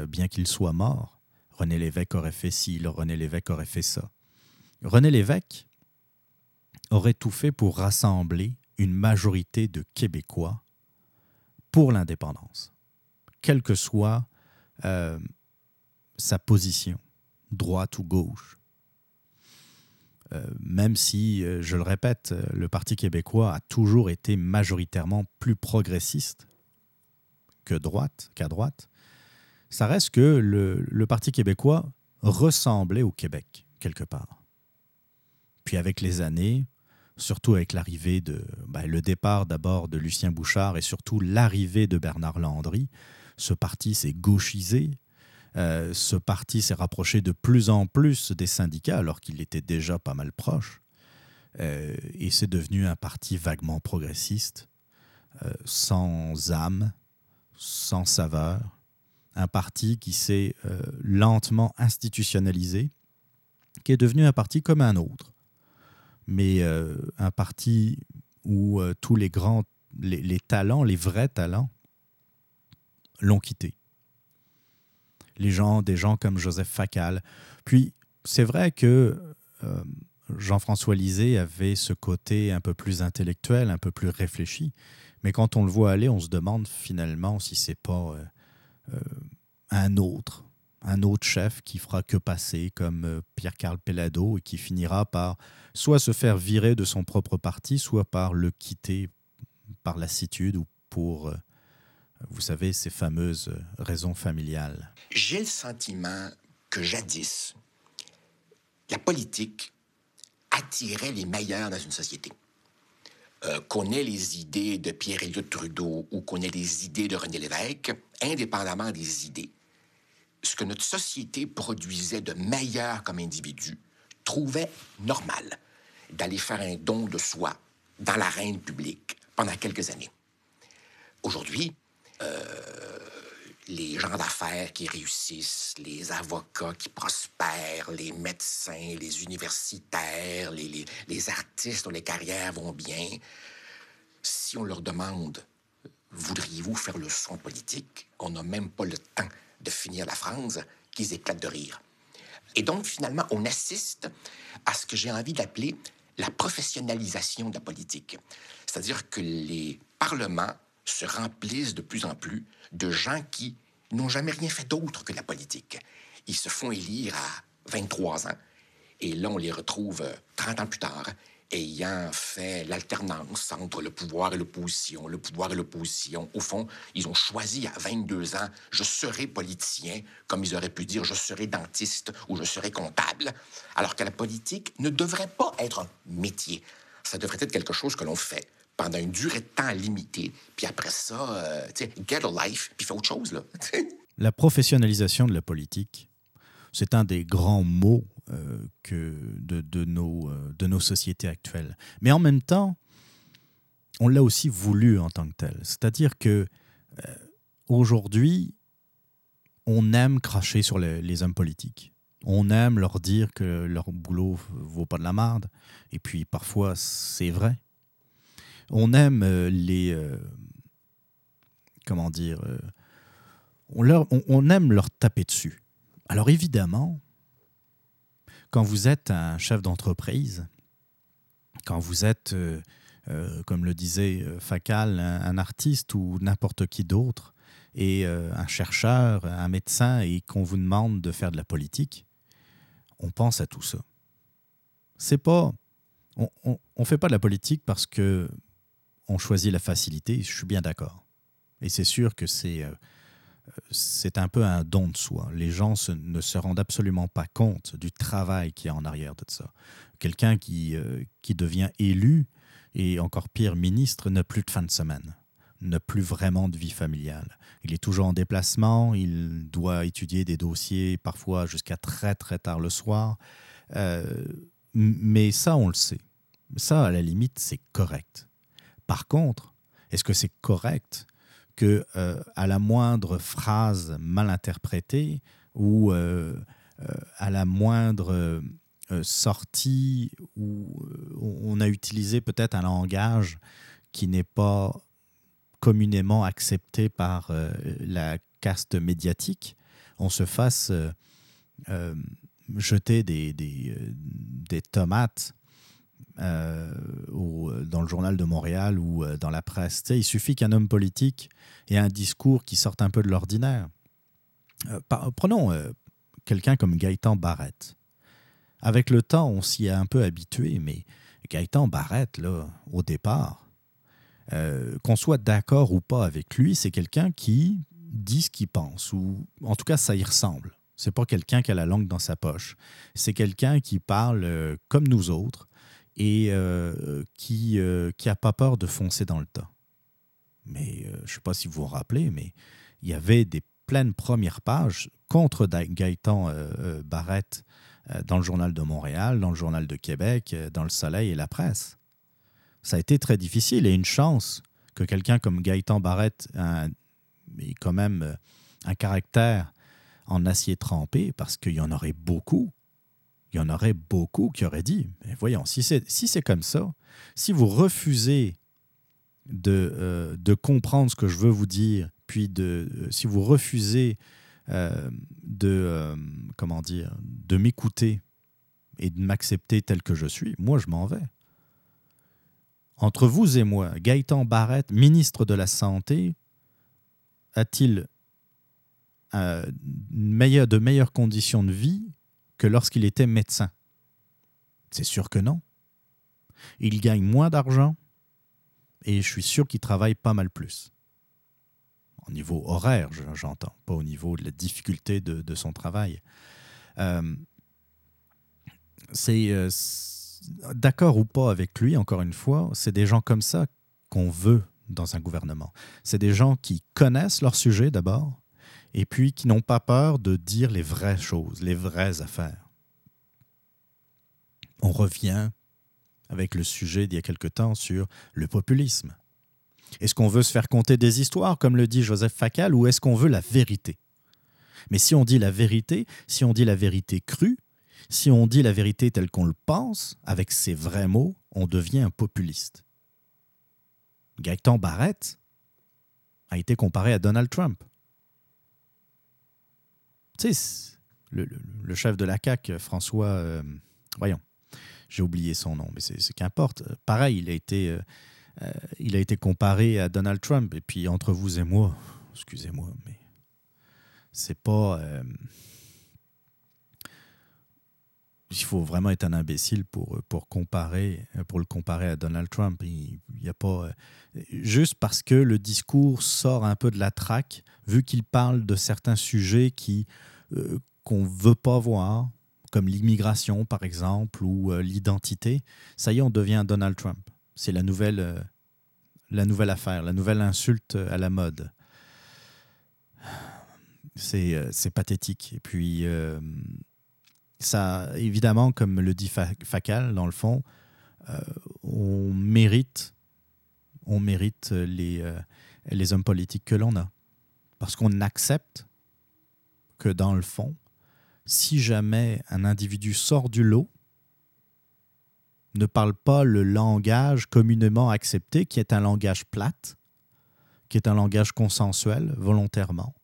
bien qu'il soit mort. René Lévesque aurait fait ci, René Lévesque aurait fait ça. René Lévesque aurait tout fait pour rassembler une majorité de Québécois pour l'indépendance, quelle que soit euh, sa position, droite ou gauche. Euh, même si, euh, je le répète, le Parti québécois a toujours été majoritairement plus progressiste que droite, qu'à droite, ça reste que le, le, Parti québécois ressemblait au Québec, quelque part. Puis avec les années, surtout avec l'arrivée de ben, le départ d'abord de Lucien Bouchard et surtout l'arrivée de Bernard Landry, ce parti s'est gauchisé, euh, ce parti s'est rapproché de plus en plus des syndicats alors qu'il était déjà pas mal proche. Euh, et c'est devenu un parti vaguement progressiste, euh, sans âme, sans saveur. Un parti qui s'est lentement institutionnalisé, qui est devenu un parti comme un autre. Mais un parti où tous les grands, les talents, les vrais talents, l'ont quitté les gens, des gens comme Joseph Facal. Puis, c'est vrai que euh, Jean-François Lisée avait ce côté un peu plus intellectuel, un peu plus réfléchi. Mais quand on le voit aller, on se demande finalement si c'est pas euh, euh, un autre, un autre chef qui fera que passer comme Pierre-Carl Pellado et qui finira par soit se faire virer de son propre parti, soit par le quitter par lassitude ou pour vous savez, ces fameuses raisons familiales.
J'ai le sentiment que jadis, la politique attirait les meilleurs dans une société. Euh, qu'on ait les idées de pierre Elliott Trudeau ou qu'on ait les idées de René Lévesque, indépendamment des idées, ce que notre société produisait de meilleur comme individu trouvait normal d'aller faire un don de soi dans l'arène publique pendant quelques années. Aujourd'hui, euh, les gens d'affaires qui réussissent, les avocats qui prospèrent, les médecins, les universitaires, les, les, artistes dont les carrières vont bien, si on leur demande voudriez-vous faire le son politique, on n'a même pas le temps de finir la phrase qu'ils éclatent de rire. Et donc, finalement, on assiste à ce que j'ai envie d'appeler la professionnalisation de la politique. C'est-à-dire que les parlements se remplissent de plus en plus de gens qui n'ont jamais rien fait d'autre que la politique. Ils se font élire à 23 ans et là, on les retrouve 30 ans plus tard ayant fait l'alternance entre le pouvoir et l'opposition, le pouvoir et l'opposition. Au fond, ils ont choisi à 22 ans, je serai politicien, comme ils auraient pu dire, je serai dentiste ou je serai comptable, alors que la politique ne devrait pas être un métier. Ça devrait être quelque chose que l'on fait pendant une durée de temps limitée, puis après ça, euh, tu sais, get a life, puis fais autre chose, là.
la professionnalisation de la politique, c'est un des grands mots que de, nos, euh, de nos sociétés actuelles. Mais en même temps, on l'a aussi voulu en tant que tel. C'est-à-dire que aujourd'hui, on aime cracher sur les, hommes politiques. On aime leur dire que leur boulot vaut pas de la marde. Et puis parfois, c'est vrai on aime euh, les. Euh, comment dire euh, on, leur, on, aime leur taper dessus. Alors évidemment, quand vous êtes un chef d'entreprise, quand vous êtes, comme le disait Facal, un, artiste ou n'importe qui d'autre, et un chercheur, un médecin, et qu'on vous demande de faire de la politique, on pense à tout ça. C'est pas, on, ne fait pas de la politique parce que on choisit la facilité, je suis bien d'accord. Et c'est sûr que c'est euh, c'est un peu un don de soi. Les gens ne se rendent absolument pas compte du travail qui est en arrière de ça. Quelqu'un qui, euh, qui devient élu et encore pire ministre n'a plus de fin de semaine, n'a plus vraiment de vie familiale. Il est toujours en déplacement, il doit étudier des dossiers parfois jusqu'à très très tard le soir. Euh, mais ça, on le sait. Ça, à la limite, c'est correct. Par contre, est-ce que c'est correct que euh, à la moindre phrase mal interprétée ou euh, euh, à la moindre sortie où on a utilisé peut-être un langage qui n'est pas communément accepté par la caste médiatique, on se fasse jeter des, des tomates euh, euh, dans le journal de Montréal ou euh, dans la presse. il suffit qu'un homme politique ait un discours qui sorte un peu de l'ordinaire. prenons quelqu'un comme Gaëtan Barrette. Avec le temps, on s'y est un peu habitué, mais Gaëtan Barrette, là, au départ, qu'on soit d'accord ou pas avec lui, c'est quelqu'un qui dit ce qu'il pense, ou en tout cas, ça y ressemble. C'est pas quelqu'un qui a la langue dans sa poche. C'est quelqu'un qui parle comme nous autres et euh, qui n'a pas peur de foncer dans le tas. Mais je ne sais pas si vous vous rappelez, mais il y avait des pleines premières pages contre Gaëtan Barrette dans le journal de Montréal, dans le journal de Québec, dans le Soleil et la presse ça a été très difficile et une chance que quelqu'un comme Gaëtan Barrette ait quand même euh, un caractère en acier trempé, parce qu'il y en aurait beaucoup, il y en aurait beaucoup qui auraient dit, mais voyons, si c'est si comme ça, si vous refusez de, euh, de, comprendre ce que je veux vous dire, puis de, euh, si vous refusez de, comment dire, de m'écouter et de m'accepter tel que je suis, moi je m'en vais. Entre vous et moi, Gaëtan Barrette, ministre de la Santé, a-t-il euh, de meilleures conditions de vie que lorsqu'il était médecin C'est sûr que non. Il gagne moins d'argent et je suis sûr qu'il travaille pas mal plus. Au niveau horaire, j'entends, pas au niveau de la difficulté de, son travail. Euh, c'est euh, d'accord ou pas avec lui, encore une fois, c'est des gens comme ça qu'on veut dans un gouvernement. C'est des gens qui connaissent leur sujet d'abord, et puis qui n'ont pas peur de dire les vraies choses, les vraies affaires. On revient avec le sujet d'il y a quelque temps sur le populisme. Est-ce qu'on veut se faire conter des histoires, comme le dit Joseph Facal, ou est-ce qu'on veut la vérité? Mais si on dit la vérité, si on dit la vérité crue, si on dit la vérité telle qu'on le pense, avec ses vrais mots, on devient un populiste. Gaëtan Barrett a été comparé à Donald Trump. Le, chef de la CAQ, François, euh, voyons, j'ai oublié son nom, mais c'est ce qu'importe. Pareil, il a, été, euh, euh, il a été comparé à Donald Trump. Et puis, entre vous et moi, excusez-moi, mais c'est pas il faut vraiment être un imbécile pour, pour, comparer, pour le comparer à Donald Trump. Il, y a pas, juste parce que le discours sort un peu de la traque, vu qu'il parle de certains sujets qui, euh, qu'on ne veut pas voir, comme l'immigration par exemple, ou euh, l'identité, ça y est, on devient Donald Trump. C'est la nouvelle, euh, la nouvelle affaire, la nouvelle insulte à la mode. C'est pathétique. Et puis ça, évidemment, comme le dit Facal, dans le fond, on mérite, on mérite les, les hommes politiques que l'on a. Parce qu'on accepte que, dans le fond, si jamais un individu sort du lot, ne parle pas le langage communément accepté, qui est un langage plate, qui est un langage consensuel, volontairement,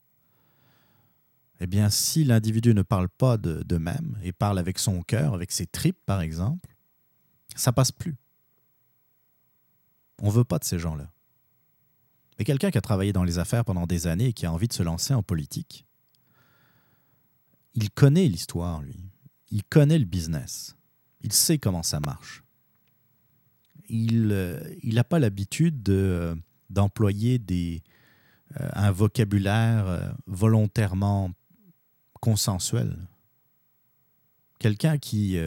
eh bien, si l'individu ne parle pas de, même et parle avec son cœur, avec ses tripes, par exemple, ça passe plus. On ne veut pas de ces gens-là. Mais quelqu'un qui a travaillé dans les affaires pendant des années et qui a envie de se lancer en politique, il connaît l'histoire, lui. Il connaît le business. Il sait comment ça marche. Il n'a euh, pas l'habitude euh, d'employer euh, un vocabulaire volontairement consensuel. Quelqu'un qui,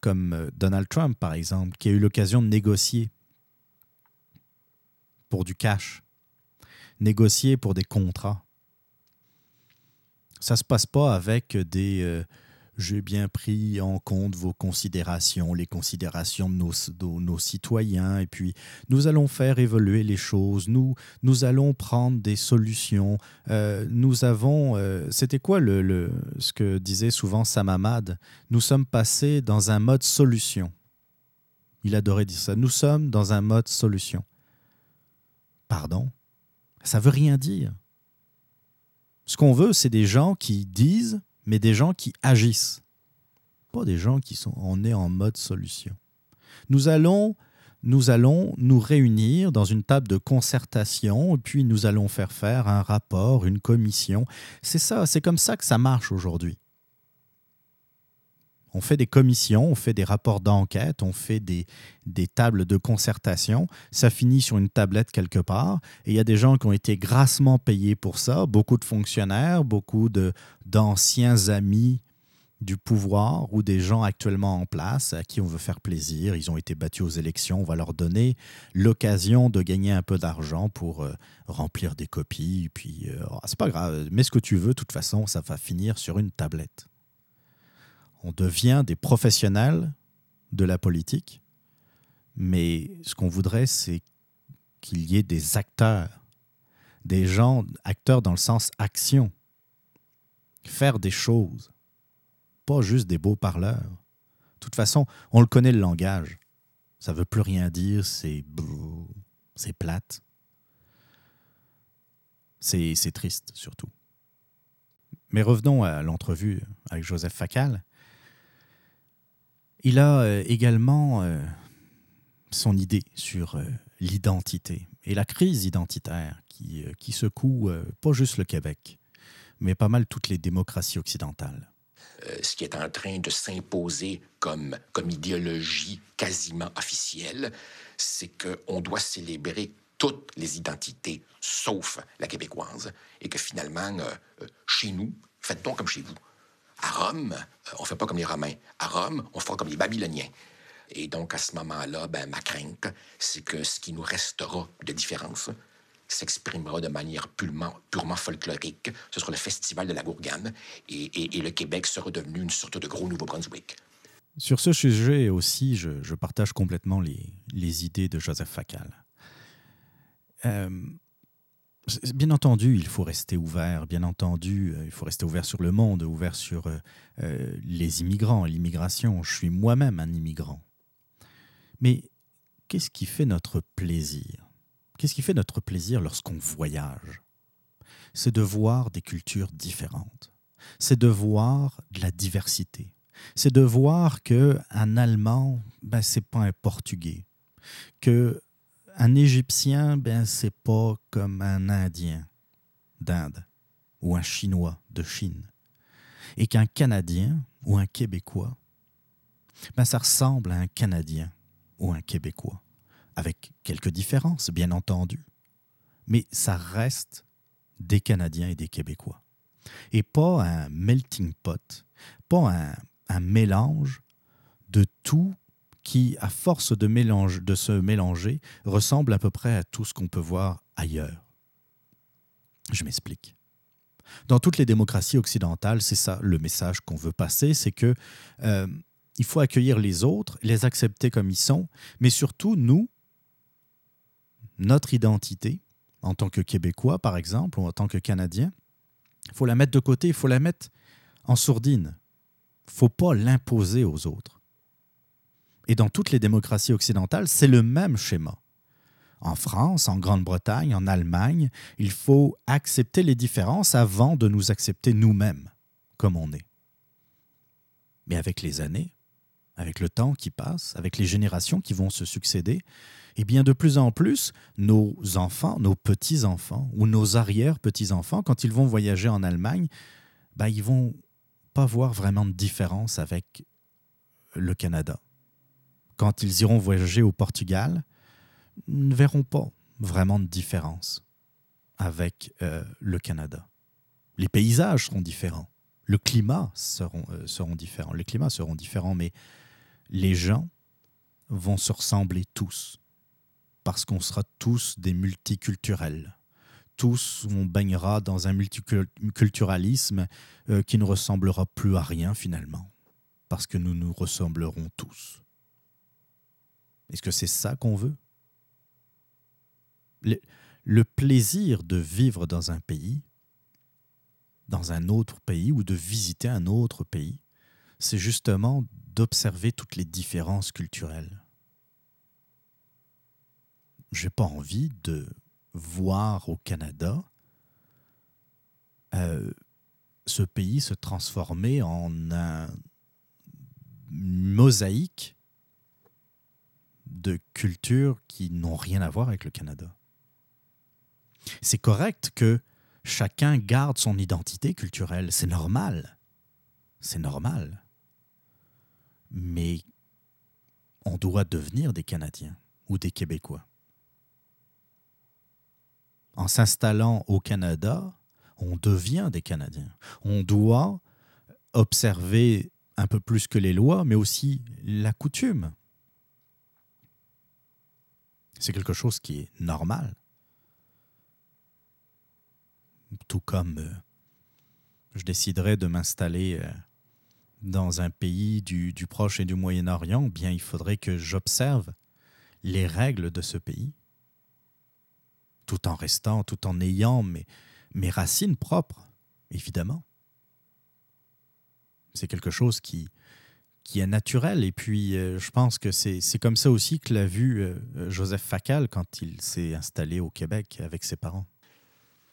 comme Donald Trump par exemple, qui a eu l'occasion de négocier pour du cash, négocier pour des contrats. Ça se passe pas avec des, euh, j'ai bien pris en compte vos considérations, les considérations de nos, nos, citoyens, et puis nous allons faire évoluer les choses, nous, nous allons prendre des solutions. Euh, nous avons, euh, c'était quoi le, le, ce que disait souvent Samamad Nous sommes passés dans un mode solution. Il adorait dire ça. Nous sommes dans un mode solution. Pardon? Ça veut rien dire. Ce qu'on veut, c'est des gens qui disent mais des gens qui agissent, pas des gens qui sont on est en mode solution. Nous allons nous allons nous réunir dans une table de concertation puis nous allons faire faire un rapport, une commission. C'est ça, c'est comme ça que ça marche aujourd'hui. On fait des commissions, on fait des rapports d'enquête, on fait des, des tables de concertation. Ça finit sur une tablette quelque part. Et il y a des gens qui ont été grassement payés pour ça, beaucoup de fonctionnaires, beaucoup d'anciens amis du pouvoir ou des gens actuellement en place à qui on veut faire plaisir. Ils ont été battus aux élections. On va leur donner l'occasion de gagner un peu d'argent pour euh, remplir des copies. Puis, euh, oh, c'est pas grave, mets ce que tu veux. De toute façon, ça va finir sur une tablette. On devient des professionnels de la politique. Mais ce qu'on voudrait, c'est qu'il y ait des acteurs, des gens, acteurs dans le sens action, faire des choses pas juste des beaux parleurs. De toute façon, on le connaît le langage. Ça veut plus rien dire, c'est c'est plate. C'est triste surtout. Mais revenons à l'entrevue avec Joseph Facal. Il a euh, également euh, son idée sur euh, l'identité et la crise identitaire qui, qui secoue pas juste le Québec, mais pas mal toutes les démocraties occidentales.
Ce qui est en train de s'imposer comme, comme idéologie quasiment officielle, c'est qu'on doit célébrer toutes les identités, sauf la québécoise, et que finalement, chez nous, faites-on comme chez vous. À Rome, on ne fait pas comme les Romains. À Rome, on fera comme les Babyloniens. Et donc, à ce moment-là, ben, ma crainte, c'est que ce qui nous restera de différence, s'exprimera de manière purement, purement folklorique. Ce sera le festival de la Gourgane et, le Québec sera devenu une sorte de gros Nouveau-Brunswick.
Sur ce sujet aussi, je, partage complètement les, les, idées de Joseph Facal. Euh, bien entendu, il faut rester ouvert. Bien entendu, euh, il faut rester ouvert sur le monde, ouvert sur euh, les immigrants, l'immigration. Je suis moi-même un immigrant. Mais qu'est-ce qui fait notre plaisir? Qu'est-ce qui fait notre plaisir lorsqu'on voyage? C'est de voir des cultures différentes. C'est de voir de la diversité. C'est de voir que un Allemand, ben c'est pas un Portugais, que un Égyptien, ben c'est pas comme un Indien d'Inde ou un Chinois de Chine, et qu'un Canadien ou un Québécois, ben ça ressemble à un Canadien ou un Québécois avec quelques différences, bien entendu. Mais ça reste des Canadiens et des Québécois. Et pas un melting pot, pas un, mélange de tout qui, à force de, se mélanger, ressemble à peu près à tout ce qu'on peut voir ailleurs. Je m'explique. Dans toutes les démocraties occidentales, c'est ça le message qu'on veut passer, c'est que euh, faut accueillir les autres, les accepter comme ils sont, mais surtout, nous, notre identité, en tant que Québécois par exemple, ou en tant que Canadien, il faut la mettre de côté, il faut la mettre en sourdine. Il ne faut pas l'imposer aux autres. Et dans toutes les démocraties occidentales, c'est le même schéma. En France, en Grande-Bretagne, en Allemagne, il faut accepter les différences avant de nous accepter nous-mêmes, comme on est. Mais avec les années, avec le temps qui passe, avec les générations qui vont se succéder, eh bien de plus en plus, nos enfants, nos petits-enfants ou nos arrière-petits-enfants, quand ils vont voyager en Allemagne, bah, ils vont pas voir vraiment de différence avec le Canada. Quand ils iront voyager au Portugal, ne verront pas vraiment de différence avec euh, le Canada. Les paysages seront différents, le climat seront, euh, seront différents, les climats seront différents, mais les gens vont se ressembler tous parce qu'on sera tous des multiculturels. Tous, on baignera dans un multiculturalisme euh, qui ne ressemblera plus à rien finalement, parce que nous nous ressemblerons tous. Est-ce que c'est ça qu'on veut? Le, plaisir de vivre dans un pays, dans un autre pays, ou de visiter un autre pays, c'est justement d'observer toutes les différences culturelles. J'ai pas envie de voir au Canada euh, ce pays se transformer en un mosaïque de cultures qui n'ont rien à voir avec le Canada. C'est correct que chacun garde son identité culturelle, c'est normal. C'est normal. mais on doit devenir des Canadiens ou des Québécois. En s'installant au Canada, on devient des Canadiens. On doit observer un peu plus que les lois, mais aussi la coutume. C'est quelque chose qui est normal. Tout comme euh, je déciderais de m'installer euh, dans un pays du, Proche et du Moyen-Orient, bien il faudrait que j'observe les règles de ce pays, tout en restant, tout en ayant mes racines propres, évidemment. C'est quelque chose qui, qui est naturel. Et puis, euh, je pense que c'est comme ça aussi que l'a vu euh, Joseph Facal quand il s'est installé au Québec avec ses parents.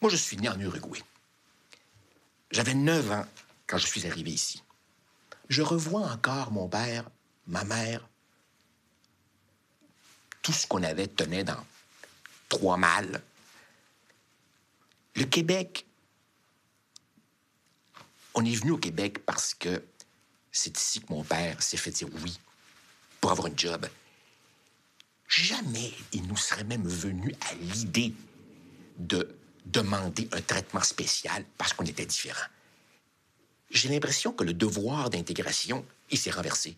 Moi, je suis né en Uruguay. J'avais 9 ans quand je suis arrivé ici. Je revois encore mon père, ma mère. Tout ce qu'on avait tenait dans trois mâles. Le Québec, on est venu au Québec parce que c'est ici que mon père s'est fait dire oui pour avoir un job. Jamais il nous serait même venu à l'idée de demander un traitement spécial parce qu'on était différents. J'ai l'impression que le devoir d'intégration, il s'est renversé.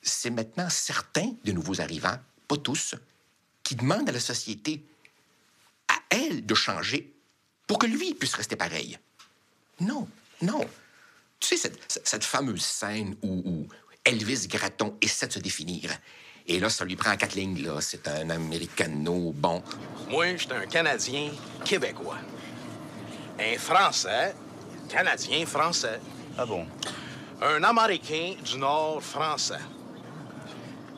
C'est maintenant certains de nouveaux arrivants, pas tous, qui demandent à la société, à elle, de changer pour que lui puisse rester pareil. Non, non. Tu sais, cette, fameuse scène où, Elvis Gratton essaie de se définir. Et là, ça lui prend quatre lignes, là. C'est un Americano bon.
Moi, je suis un Canadien québécois. Un Français, Canadien français.
Ah bon?
Un Américain du Nord français.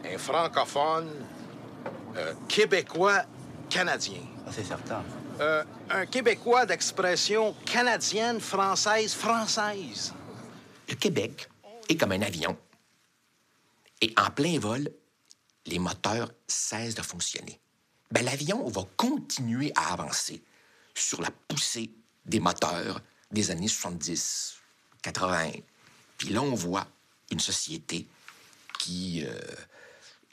Un francophone euh, québécois canadien.
Ah, c'est certain.
Euh, un Québécois d'expression canadienne, française, française.
Le Québec est comme un avion. Et en plein vol, les moteurs cessent de fonctionner. Ben, l'avion va continuer à avancer sur la poussée des moteurs des années 70, 80. Puis là, on voit une société qui euh,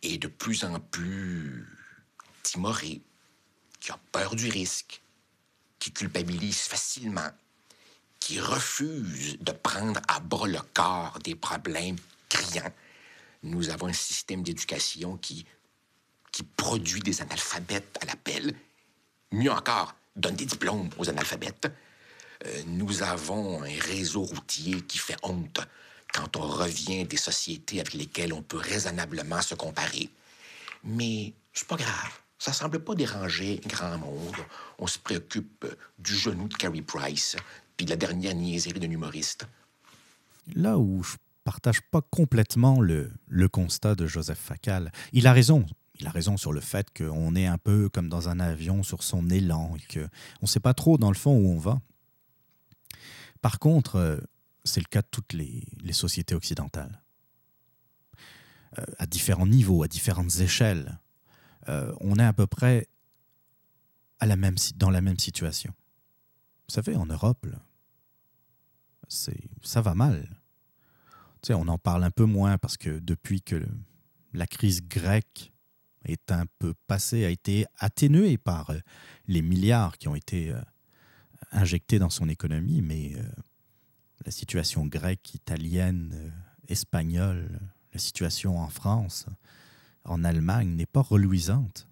est de plus en plus timorée, qui a peur du risque, qui culpabilise facilement, qui refuse de prendre à bras le corps des problèmes criants. Nous avons un système d'éducation qui, qui produit des analphabètes à l'appel. Mieux encore, donne des diplômes aux analphabètes. Euh, nous avons un réseau routier qui fait honte quand on revient des sociétés avec lesquelles on peut raisonnablement se comparer. Mais c'est pas grave. Ça semble pas déranger grand monde. On se préoccupe du genou de Carrie Price, de la dernière niaiserie d'un humoriste.
Là où je partage pas complètement le, le constat de Joseph Facal, il a raison. Il a raison sur le fait qu'on est un peu comme dans un avion sur son élan et qu'on ne sait pas trop dans le fond où on va. Par contre, euh, c'est le cas de toutes les, sociétés occidentales. Euh, à différents niveaux, à différentes échelles. Euh, on est à peu près à la même, dans la même situation. Vous savez, en Europe, ça va mal. Tu on en parle un peu moins parce que depuis que la crise grecque est un peu passée, a été atténuée par euh, les milliards qui ont été euh, injectés dans son économie, mais la situation grecque, italienne, espagnole, la situation en France, en Allemagne n'est pas reluisante.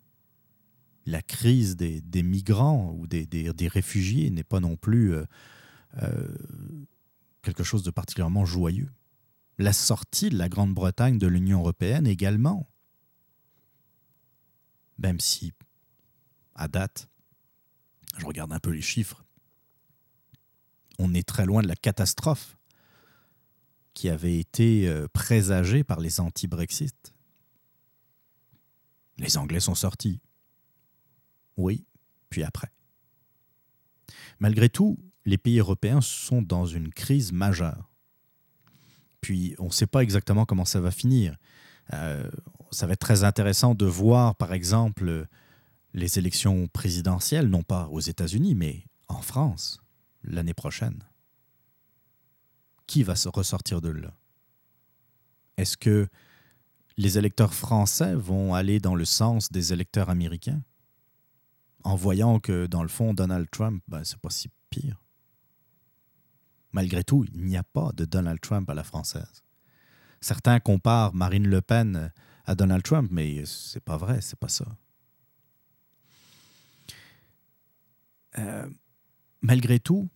La crise des, migrants ou des, réfugiés n'est pas non plus euh, euh, quelque chose de particulièrement joyeux. La sortie de la Grande-Bretagne de l'Union européenne également. Même si, à date, je regarde un peu les chiffres, on est très loin de la catastrophe qui avait été euh, présagée par les anti-Brexit. Les Anglais sont sortis. Oui, puis après. Malgré tout, les pays européens sont dans une crise majeure. Puis on ne sait pas exactement comment ça va finir. Euh, ça va être très intéressant de voir, par exemple, les élections présidentielles, non pas aux États-Unis, mais en France, l'année prochaine. Qui va se ressortir de là? Est-ce que les électeurs français vont aller dans le sens des électeurs américains? En voyant que, dans le fond, Donald Trump, ben, c'est pas si pire. Malgré tout, il n'y a pas de Donald Trump à la française. Certains comparent Marine Le Pen à Donald Trump, mais c'est pas vrai, c'est pas ça. Euh, malgré tout,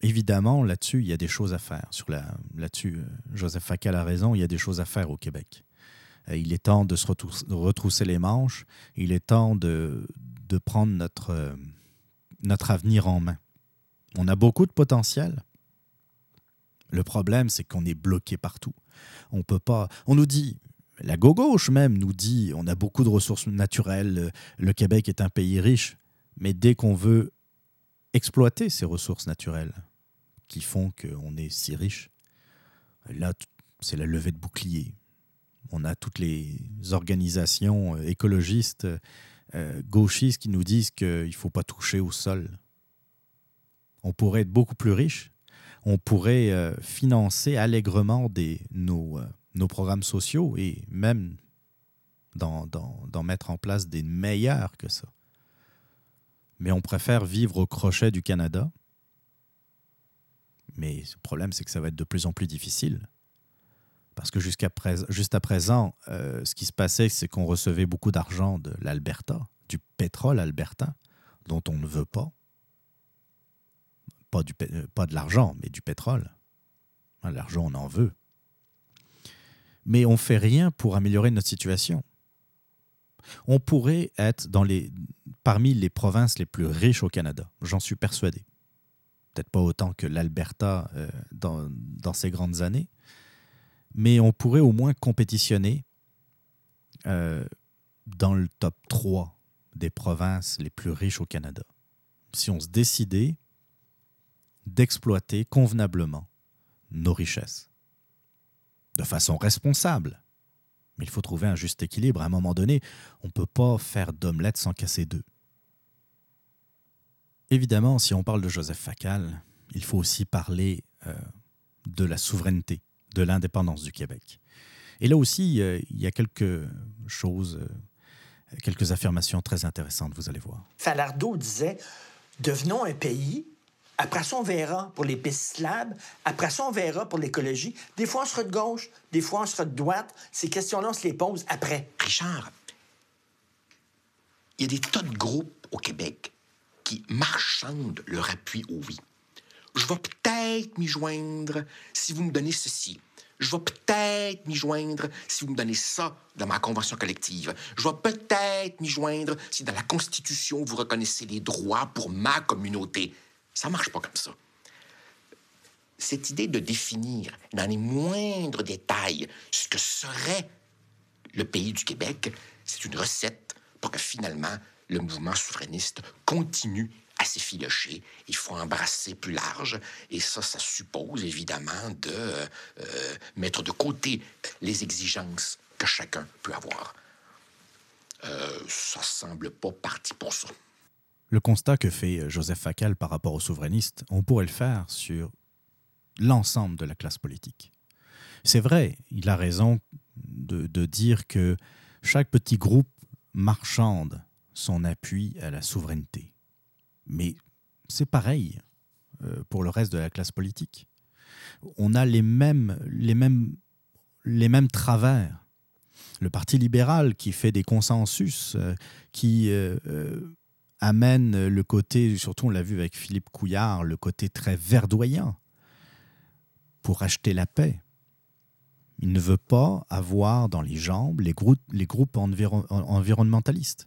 évidemment, là-dessus, il y a des choses à faire. Sur la, là-dessus, euh, Joseph Facal a raison, il y a des choses à faire au Québec. Euh, il est temps de se retrousser les manches. Il est temps de, de prendre notre, notre avenir en main. On a beaucoup de potentiel. Le problème, c'est qu'on est bloqué partout. On peut pas. On nous dit, la gauche même nous dit, on a beaucoup de ressources naturelles. Le Québec est un pays riche. Mais dès qu'on veut exploiter ces ressources naturelles qui font qu'on est si riche, là, c'est la levée de bouclier. On a toutes les organisations euh, écologistes, euh, gauchistes qui nous disent qu'il ne faut pas toucher au sol. On pourrait être beaucoup plus riche. On pourrait euh, financer allègrement des, nos, programmes sociaux et même d'en mettre en place des meilleurs que ça mais on préfère vivre au crochet du Canada. Mais le problème, c'est que ça va être de plus en plus difficile. Parce que jusqu'à présent, euh, ce qui se passait, c'est qu'on recevait beaucoup d'argent de l'Alberta, du pétrole albertain, dont on ne veut pas. Euh, pas de l'argent, mais du pétrole. Hein, l'argent, on en veut. Mais on ne fait rien pour améliorer notre situation. On pourrait être dans les, parmi les provinces les plus riches au Canada. J'en suis persuadé. Peut-être pas autant que l'Alberta euh, dans, dans ces grandes années, mais on pourrait au moins compétitionner euh, dans le top 3 des provinces les plus riches au Canada. Si on se décidait d'exploiter convenablement nos richesses, de façon responsable, mais il faut trouver un juste équilibre. À un moment donné, on ne peut pas faire d'omelette sans casser deux. Évidemment, si on parle de Joseph Facal, il faut aussi parler euh, de la souveraineté, de l'indépendance du Québec. Et là aussi, euh, il y a quelque chose, euh, quelques affirmations très intéressantes, vous allez voir.
Falardeau disait Devenons un pays après ça, on verra pour les pistes slabs. Après ça, on verra pour l'écologie. Des fois, on sera de gauche, des fois, on sera de droite. Ces questions-là, on se les pose après.
Richard, il y a des tas de groupes au Québec qui marchandent leur appui au oui. Je vais peut-être m'y joindre si vous me donnez ceci. Je vais peut-être m'y joindre si vous me donnez ça dans ma convention collective. Je vais peut-être m'y joindre si dans la Constitution vous reconnaissez les droits pour ma communauté. Ça marche pas comme ça. Cette idée de définir dans les moindres détails ce que serait le pays du Québec, c'est une recette pour que finalement le mouvement souverainiste continue à s'effilocher. Il faut embrasser plus large et ça, ça suppose évidemment de euh, mettre de côté les exigences que chacun peut avoir. Euh, ça semble pas parti pour ça.
Le constat que fait euh, Joseph Facal par rapport aux souverainistes, on pourrait le faire sur l'ensemble de la classe politique. C'est vrai, il a raison de, dire que chaque petit groupe marchande son appui à la souveraineté. Mais c'est pareil euh, pour le reste de la classe politique. On a les mêmes, travers. Le Parti libéral qui fait des consensus, euh, qui amène le côté, surtout on l'a vu avec Philippe Couillard, le côté très verdoyant pour acheter la paix. Il ne veut pas avoir dans les jambes les groupes, les groupes environnementalistes.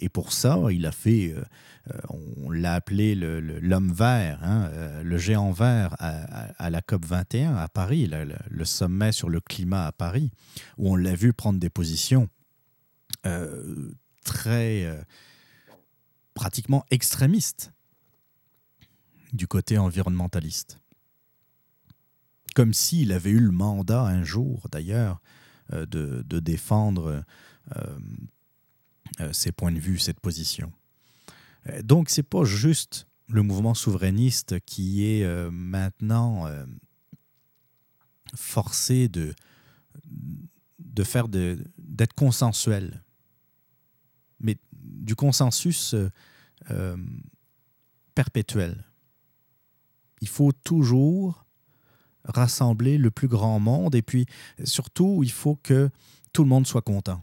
Et pour ça, il a fait, euh, on l'a appelé l'homme vert, hein, euh, le géant vert à, la COP 21 à Paris, le, sommet sur le climat à Paris, où on l'a vu prendre des positions euh, très pratiquement extrémiste du côté environnementaliste. Comme s'il avait eu le mandat un jour, d'ailleurs, euh, de, défendre euh, euh, ses points de vue, cette position. Donc, ce n'est pas juste le mouvement souverainiste qui est maintenant forcé de, de faire de, d'être consensuel. Du consensus euh, euh, perpétuel. Il faut toujours rassembler le plus grand monde et puis surtout, il faut que tout le monde soit content.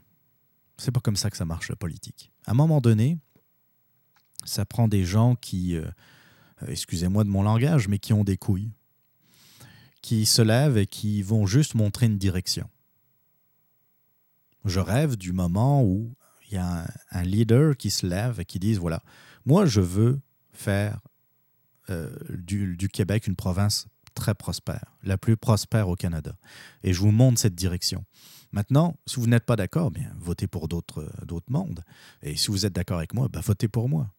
C'est pas comme ça que ça marche la politique. À un moment donné, ça prend des gens qui, euh, excusez-moi de mon langage, mais qui ont des couilles, qui se lèvent et qui vont juste montrer une direction. Je rêve du moment où il y a un, leader qui se lève et qui dit, voilà, moi je veux faire euh, du, Québec une province très prospère, la plus prospère au Canada. Et je vous montre cette direction. Maintenant, si vous n'êtes pas d'accord, bien, votez pour d'autres mondes. Et si vous êtes d'accord avec moi, ben, votez pour moi.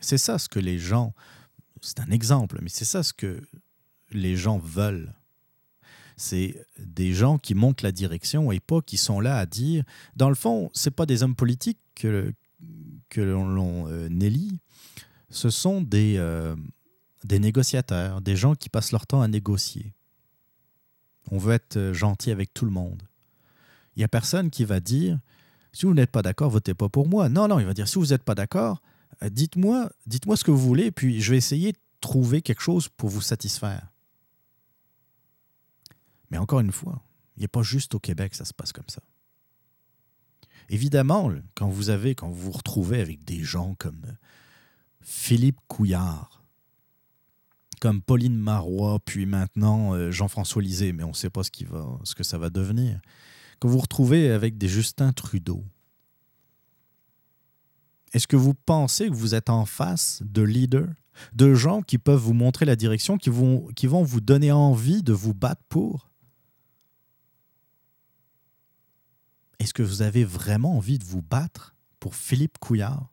C'est ça ce que les gens, c'est un exemple, mais c'est ça ce que les gens veulent. C'est des gens qui montrent la direction et pas qui sont là à dire. Dans le fond, c'est pas des hommes politiques que, l'on euh, élit. Ce sont des, euh, des négociateurs, des gens qui passent leur temps à négocier. On veut être euh, gentil avec tout le monde. Il n'y a personne qui va dire si vous n'êtes pas d'accord, votez pas pour moi. Non, non, il va dire si vous n'êtes pas d'accord, dites-moi, dites-moi ce que vous voulez, puis je vais essayer de trouver quelque chose pour vous satisfaire. Mais encore une fois, il n'est pas juste au Québec que ça se passe comme ça. Évidemment, quand vous avez, quand vous vous retrouvez avec des gens comme Philippe Couillard, comme Pauline Marois, puis maintenant euh, Jean-François Lisée, mais on ne sait pas ce, que ça va devenir. Que vous retrouvez avec des Justin Trudeau. Est-ce que vous pensez que vous êtes en face de leaders, de gens qui peuvent vous montrer la direction, qui vont, qui vont vous donner envie de vous battre pour? Est-ce que vous avez vraiment envie de vous battre pour Philippe Couillard?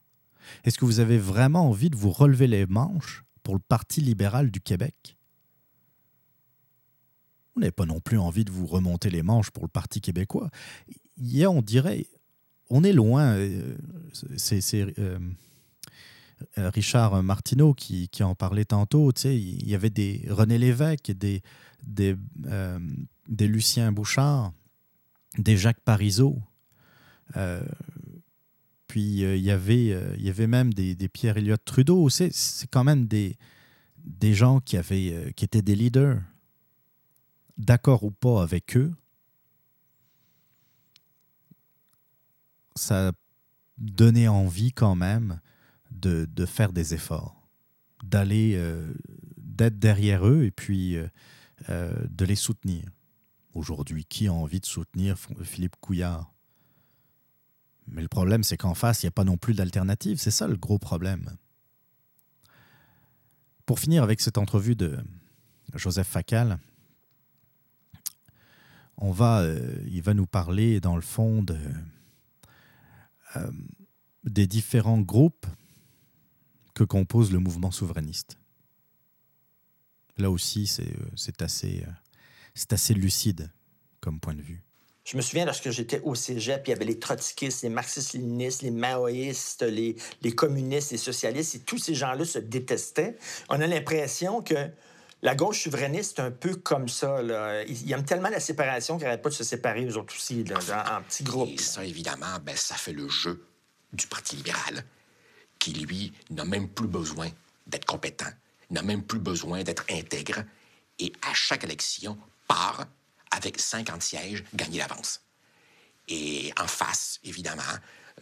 Est-ce que vous avez vraiment envie de vous relever les manches pour le Parti libéral du Québec? Vous n'avez pas non plus envie de vous remonter les manches pour le Parti québécois. Hier, on dirait, on est loin. Euh, c'est euh, Richard Martineau qui, en parlait tantôt. Il y avait des René Lévesque, des, euh, des Lucien Bouchard, des Jacques Parizeau. Puis euh, il, y avait, euh, il y avait même des, Pierre Elliott Trudeau. C'est, quand même des, gens qui, euh, étaient des leaders, d'accord ou pas avec eux. Ça donnait envie quand même de, de faire des efforts, d'aller, d'être derrière eux et puis de les soutenir. Aujourd'hui, qui a envie de soutenir Philippe Couillard? Mais le problème, c'est qu'en face, il n'y a pas non plus d'alternative. C'est ça le gros problème. Pour finir avec cette entrevue de Joseph Facal, on va, euh, il va nous parler, dans le fond, euh, des différents groupes que compose le mouvement souverainiste. Là aussi, c'est euh, assez, assez lucide comme point de vue.
Je me souviens lorsque j'étais au cégep, il y avait les trotskistes, les marxistes-léninistes, les maoïstes, les, les communistes, les socialistes, et tous ces gens-là se détestaient. On a l'impression que la gauche souverainiste est un peu comme ça. Là. Ils aiment tellement la séparation qu'ils n'arrêtent pas de se séparer, eux autres aussi, en, petits groupes. Et
ça, évidemment, ben, ça fait le jeu du Parti libéral, qui, lui, n'a même plus besoin d'être compétent, n'a même plus besoin d'être intègre, et à chaque élection, part avec 50 sièges gagnés d'avance. Et en face, évidemment,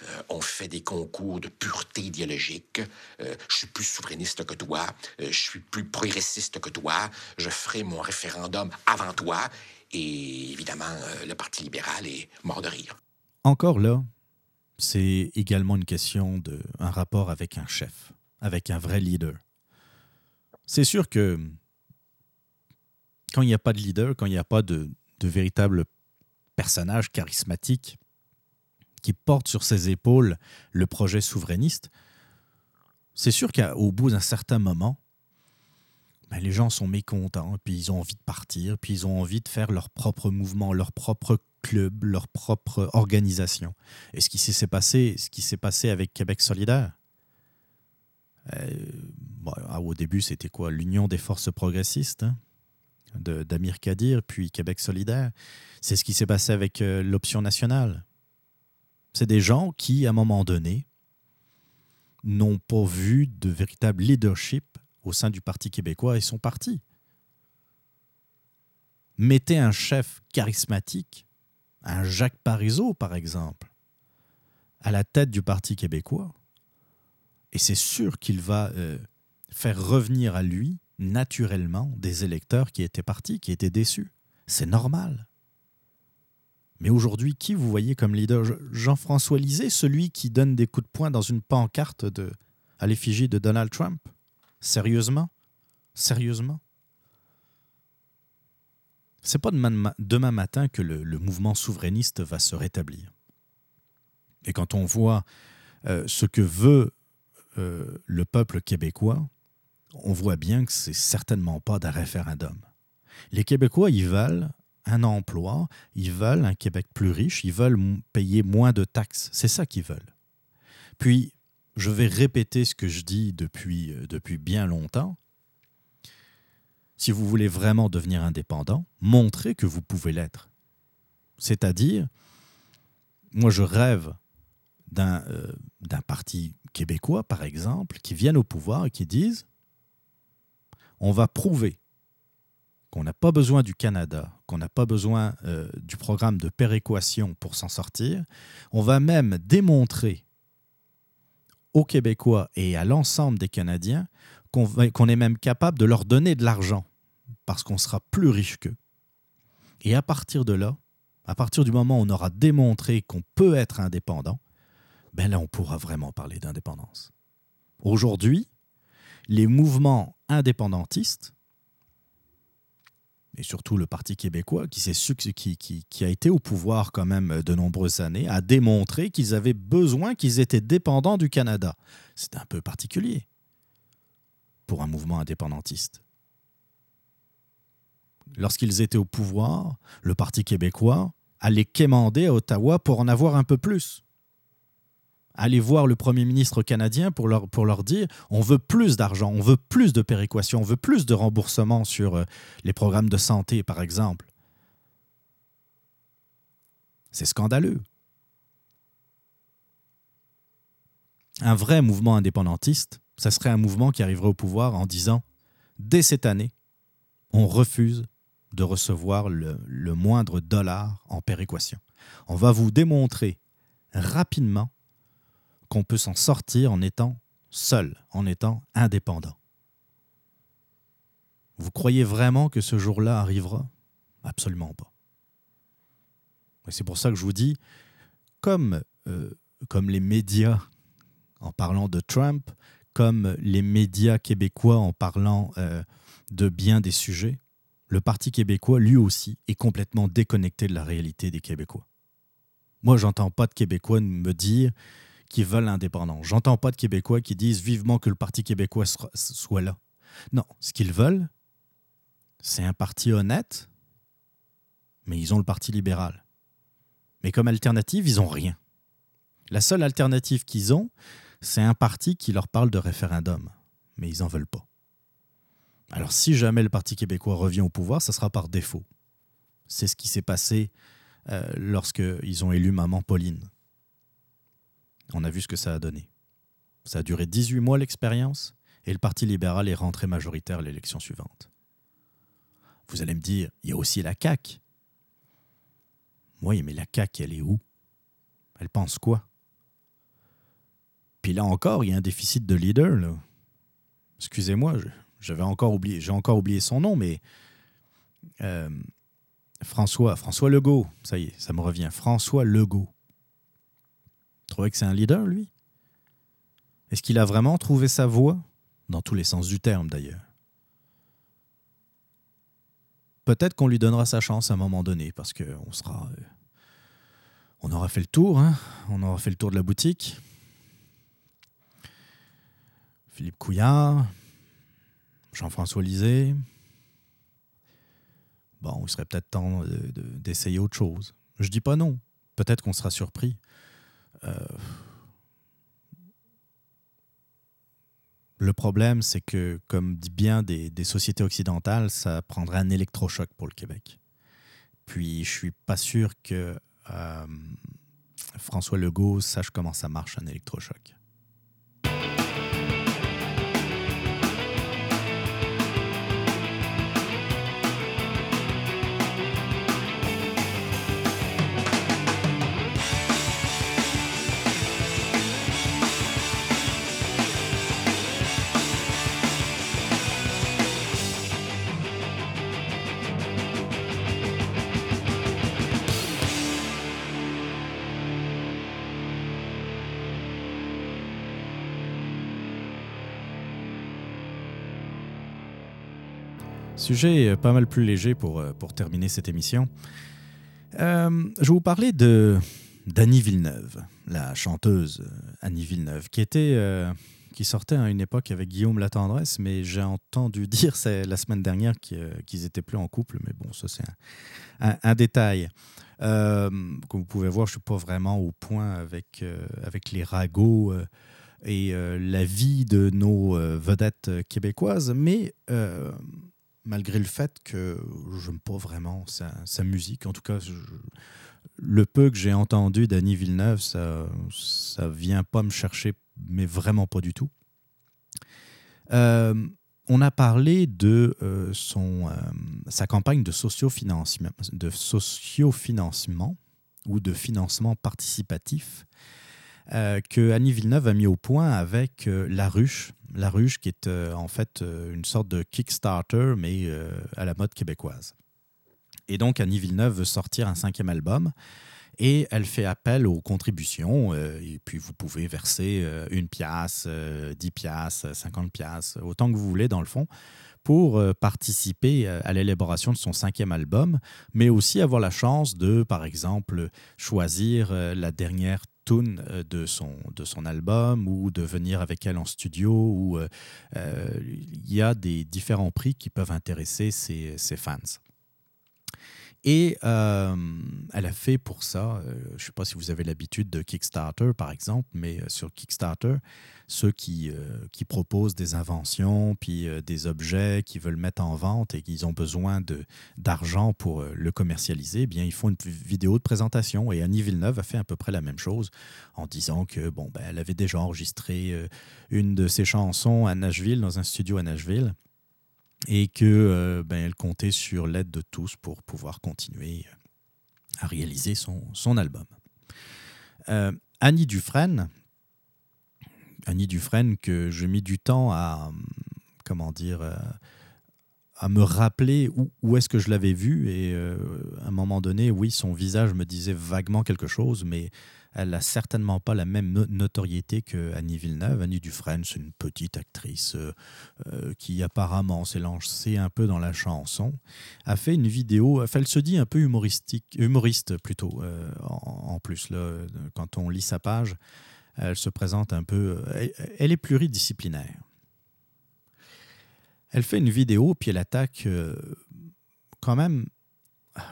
euh, on fait des concours de pureté idéologique. Euh, je suis plus souverainiste que toi, euh, je suis plus progressiste que toi, je ferai mon référendum avant toi. Et évidemment, le Parti libéral est mort de rire.
Encore là, c'est également une question de un rapport avec un chef, avec un vrai leader. C'est sûr que quand il n'y a pas de leader, quand il n'y a pas de, véritables personnages charismatiques qui portent sur ses épaules le projet souverainiste, c'est sûr qu'au bout d'un certain moment, ben, les gens sont mécontents, puis ils ont envie de partir, puis ils ont envie de faire leur propre mouvement, leur propre club, leur propre organisation. Et ce qui s'est passé, ce qui s'est passé avec Québec solidaire, euh, au début, c'était quoi? L'Union des forces progressistes. Hein? d'Amir Kadir, puis Québec solidaire. C'est ce qui s'est passé avec euh, l'option nationale. C'est des gens qui, à un moment donné, n'ont pas vu de véritable leadership au sein du Parti québécois et sont partis. Mettez un chef charismatique, un Jacques Parizeau par exemple, à la tête du Parti québécois, et c'est sûr qu'il va euh, faire revenir à lui naturellement des électeurs qui étaient partis, qui étaient déçus. C'est normal. Mais aujourd'hui, qui vous voyez comme leader? Jean-François Lisée, celui qui donne des coups de poing dans une pancarte à l'effigie de Donald Trump? Sérieusement? Sérieusement? C'est pas demain, matin que le, le, mouvement souverainiste va se rétablir. Et quand on voit euh, ce que veut euh, le peuple québécois, on voit bien que c'est certainement pas d'un référendum. Les Québécois, ils veulent un emploi, ils veulent un Québec plus riche, ils veulent payer moins de taxes. C'est ça qu'ils veulent. Puis, je vais répéter ce que je dis depuis, euh, depuis bien longtemps. Si vous voulez vraiment devenir indépendant, montrez que vous pouvez l'être. C'est-à-dire, moi je rêve d'un euh, parti québécois, par exemple, qui viennent au pouvoir et qui disent on va prouver qu'on n'a pas besoin du Canada, qu'on n'a pas besoin euh, du programme de péréquation pour s'en sortir. On va même démontrer aux Québécois et à l'ensemble des Canadiens qu'on est même capable de leur donner de l'argent parce qu'on sera plus riche qu'eux. Et à partir de là, à partir du moment où on aura démontré qu'on peut être indépendant, ben là, on pourra vraiment parler d'indépendance. Aujourd'hui, les mouvements indépendantistes, et surtout le Parti québécois, qui, qui, a été au pouvoir quand même de nombreuses années, a démontré qu'ils avaient besoin, qu'ils étaient dépendants du Canada. C'est un peu particulier pour un mouvement indépendantiste. Lorsqu'ils étaient au pouvoir, le Parti québécois allait quémander à Ottawa pour en avoir un peu plus aller voir le Premier ministre canadien pour leur, pour leur dire on veut plus d'argent, on veut plus de péréquation, on veut plus de remboursement sur euh, les programmes de santé, par exemple. C'est scandaleux. Un vrai mouvement indépendantiste, ça serait un mouvement qui arriverait au pouvoir en disant dès cette année, on refuse de recevoir le, le moindre dollar en péréquation. On va vous démontrer rapidement qu'on peut s'en sortir en étant seul, en étant indépendant. Vous croyez vraiment que ce jour-là arrivera? Absolument pas. Et c'est pour ça que je vous dis, comme, euh, comme les médias en parlant de Trump, comme les médias québécois en parlant euh, de bien des sujets, le Parti québécois, lui aussi, est complètement déconnecté de la réalité des Québécois. Moi, j'entends pas de Québécois me dire qui veulent l'indépendance. J'entends pas de Québécois qui disent vivement que le Parti québécois soit là. Non, ce qu'ils veulent, c'est un parti honnête, mais ils ont le Parti libéral. Mais comme alternative, ils n'ont rien. La seule alternative qu'ils ont, c'est un parti qui leur parle de référendum, mais ils n'en veulent pas. Alors si jamais le Parti québécois revient au pouvoir, ça sera par défaut. C'est ce qui s'est passé euh, lorsqu'ils ont élu Maman Pauline. On a vu ce que ça a donné. Ça a duré 18 mois l'expérience, et le Parti libéral est rentré majoritaire l'élection suivante. Vous allez me dire, il y a aussi la CAQ. Oui, mais la CAQ, elle est où? Elle pense quoi? Puis là encore, il y a un déficit de leader. Excusez-moi, j'ai encore oublié son nom, mais euh, François, François Legault, ça y est, ça me revient. François Legault trouvez que c'est un leader, lui Est-ce qu'il a vraiment trouvé sa voie? Dans tous les sens du terme, d'ailleurs. Peut-être qu'on lui donnera sa chance à un moment donné, parce qu'on sera. Euh, on aura fait le tour, hein on aura fait le tour de la boutique. Philippe Couillard, Jean-François Lisée. Bon, il serait peut-être temps d'essayer autre chose. Je dis pas non. Peut-être qu'on sera surpris. Le problème, c'est que, comme dit bien des, des sociétés occidentales, ça prendrait un électrochoc pour le Québec. Puis, je suis pas sûr que euh, François Legault sache comment ça marche un électrochoc. Sujet pas mal plus léger pour, euh, pour terminer cette émission. Euh, je vais vous parler de d'Annie Villeneuve, la chanteuse euh, Annie Villeneuve, qui était qui sortait à une époque avec Guillaume Latendresse, mais j'ai entendu dire la semaine dernière qu'ils euh, qu'ils étaient plus en couple, mais bon, ça c'est un, détail. Comme vous pouvez voir, je suis pas vraiment au point avec, avec les ragots et la vie de nos vedettes québécoises, mais malgré le fait que je n'aime pas vraiment sa, musique, en tout cas, le peu que j'ai entendu d'Annie Villeneuve, ça ça vient pas me chercher, mais vraiment pas du tout. Euh, on a parlé de euh, son, euh, sa campagne de sociofinancement, de sociofinancement ou de financement participatif euh, que Annie Villeneuve a mis au point avec euh, La Ruche. La Ruche qui est euh, en fait une sorte de Kickstarter, mais à la mode québécoise. Et donc Annie Villeneuve veut sortir un cinquième album et elle fait appel aux contributions. et puis vous pouvez verser une pièce, euh, 10 pièces, 50 pièces, autant que vous voulez dans le fond, pour participer à l'élaboration de son cinquième album, mais aussi avoir la chance de, par exemple, choisir la dernière euh, de son, de son album ou de venir avec elle en studio. Ou euh, euh, il y a des différents prix qui peuvent intéresser ses, ses fans. Et euh, elle a fait pour ça, euh, je ne sais pas si vous avez l'habitude de Kickstarter par exemple, mais euh, sur Kickstarter, ceux qui, proposent des inventions, puis des objets qu'ils veulent mettre en vente et qu'ils ont besoin d'argent pour le commercialiser, eh bien, ils font une vidéo de présentation. Et Annie Villeneuve a fait à peu près la même chose en disant que bon, ben, elle avait déjà enregistré une de ses chansons à Nashville, dans un studio à Nashville et que euh, ben, comptait sur l'aide de tous pour pouvoir continuer à réaliser son, son album. Euh, Annie Dufresne, Annie Dufresne que j'ai mis du temps à comment dire euh, à me rappeler où, où est-ce que je l'avais vue et euh, à un moment donné, oui, son visage me disait vaguement quelque chose, mais elle n'a certainement pas la même no- notoriété que Annie Villeneuve. Annie Dufresne, c'est une petite actrice euh, euh, qui apparemment s'est lancée un peu dans la chanson, a fait une vidéo, elle se dit un peu humoristique, humoriste plutôt, euh, en, plus, quand on lit sa page, elle se présente un peu, elle, est pluridisciplinaire. Elle fait une vidéo, puis elle attaque quand même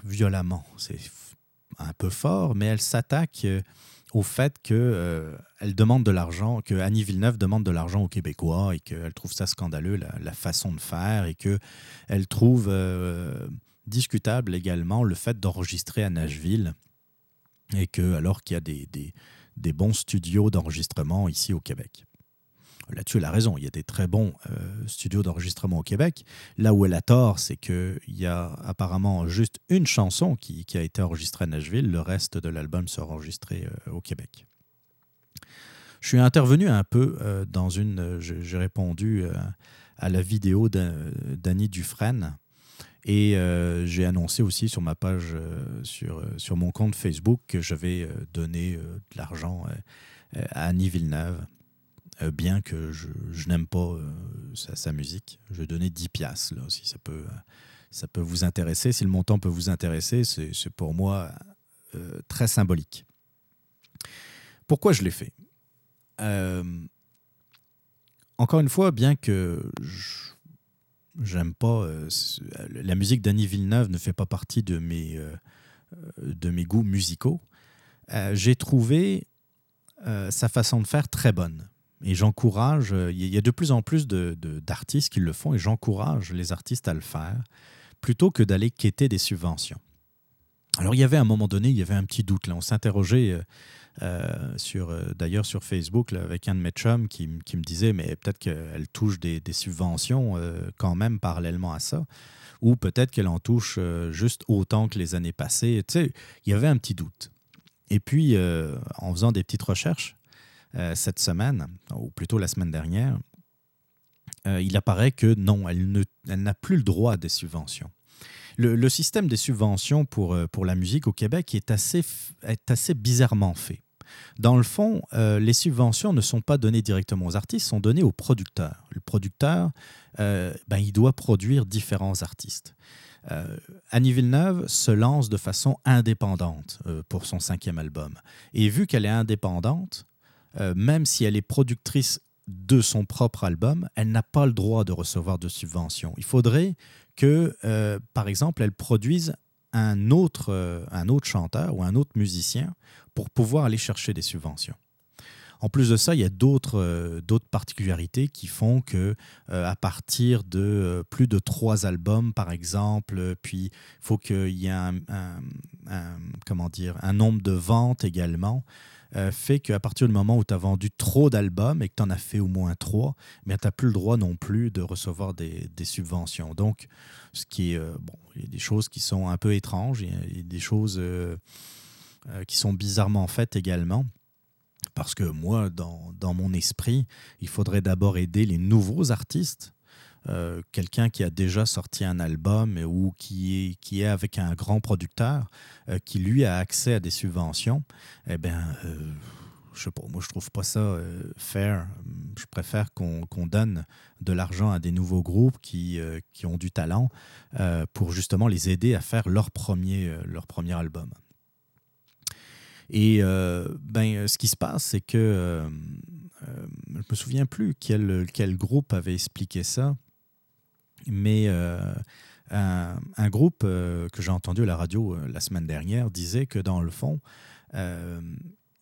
violemment, c'est un peu fort, mais elle s'attaque au fait que euh, demande de l'argent, que Annie Villeneuve demande de l'argent aux Québécois et qu'elle trouve ça scandaleux, la, façon de faire, et qu'elle trouve euh, discutable également le fait d'enregistrer à Nashville, et que alors qu'il y a des- des bons studios d'enregistrement ici au Québec. Là-dessus, elle a raison. Il y a des très bons euh, studios d'enregistrement au Québec. Là où elle a tort, c'est qu'il y a apparemment juste une chanson qui, a été enregistrée à Nashville. Le reste de l'album sera enregistré euh, au Québec. Je suis intervenu un peu euh, dans une. J'ai répondu à la vidéo d'A- d'Annie Dufresne. Et j'ai annoncé aussi sur ma page, sur, sur mon compte Facebook, que j'avais donné de l'argent à Annie Villeneuve. Euh, bien que je, n'aime pas euh, sa, musique. Je vais donner 10 piastres, là, si ça peut, euh, ça peut vous intéresser. Si le montant peut vous intéresser, c'est pour moi très symbolique. Pourquoi je l'ai fait? Encore une fois, bien que j'aime pas... la musique d'Annie Villeneuve ne fait pas partie de mes, de mes goûts musicaux. J'ai trouvé sa façon de faire très bonne. Et j'encourage, il y a de plus en plus d'artistes qui le font et j'encourage les artistes à le faire plutôt que d'aller quêter des subventions. Alors il y avait à un moment donné, il y avait un petit doute là. On s'interrogeait euh, sur, euh, d'ailleurs sur Facebook avec un de mes chums qui, me disait mais peut-être qu'elle touche des, subventions euh, quand même parallèlement à ça, ou peut-être qu'elle en touche juste autant que les années passées. Tu sais, il y avait un petit doute. Et puis, en faisant des petites recherches cette semaine, ou plutôt la semaine dernière, il apparaît que non, elle, n'a plus le droit des subventions. Le, système des subventions pour, pour la musique au Québec est assez, bizarrement fait. Dans le fond, euh, les subventions ne sont pas données directement aux artistes, sont données aux producteurs. Le producteur, euh, ben, il doit produire différents artistes. Euh, Annie Villeneuve se lance de façon indépendante pour son cinquième album. Et vu qu'elle est indépendante, même si elle est productrice de son propre album, elle n'a pas le droit de recevoir de subventions. Il faudrait que, par exemple, elle produise un autre, un autre chanteur ou un autre musicien pour pouvoir aller chercher des subventions. En plus de ça, il y a d'autres euh, particularités qui font que euh, à partir de euh, plus de trois albums, par exemple, puis il faut qu'il y ait un, comment dire, un nombre de ventes également, fait qu'à partir du moment où tu as vendu trop d'albums et que tu en as fait au moins trois, tu n'as plus le droit non plus de recevoir des, subventions. Donc, ce qui est, bon, il y a des choses qui sont un peu étranges, il y a des choses euh, qui sont bizarrement faites également. Parce que moi, dans mon esprit, il faudrait d'abord aider les nouveaux artistes. Euh, quelqu'un qui a déjà sorti un album ou qui est, qui est avec un grand producteur, euh, qui lui a accès à des subventions, eh bien, je sais pas, moi je trouve pas ça fair. Je préfère qu'on donne de l'argent à des nouveaux groupes qui, qui ont du talent pour justement les aider à faire leur premier, leur premier album. Et euh, ben, ce qui se passe, c'est que euh, euh, je ne me souviens plus quel, quel groupe avait expliqué ça, mais un, un, groupe que j'ai entendu à la radio la semaine dernière disait que dans le fond,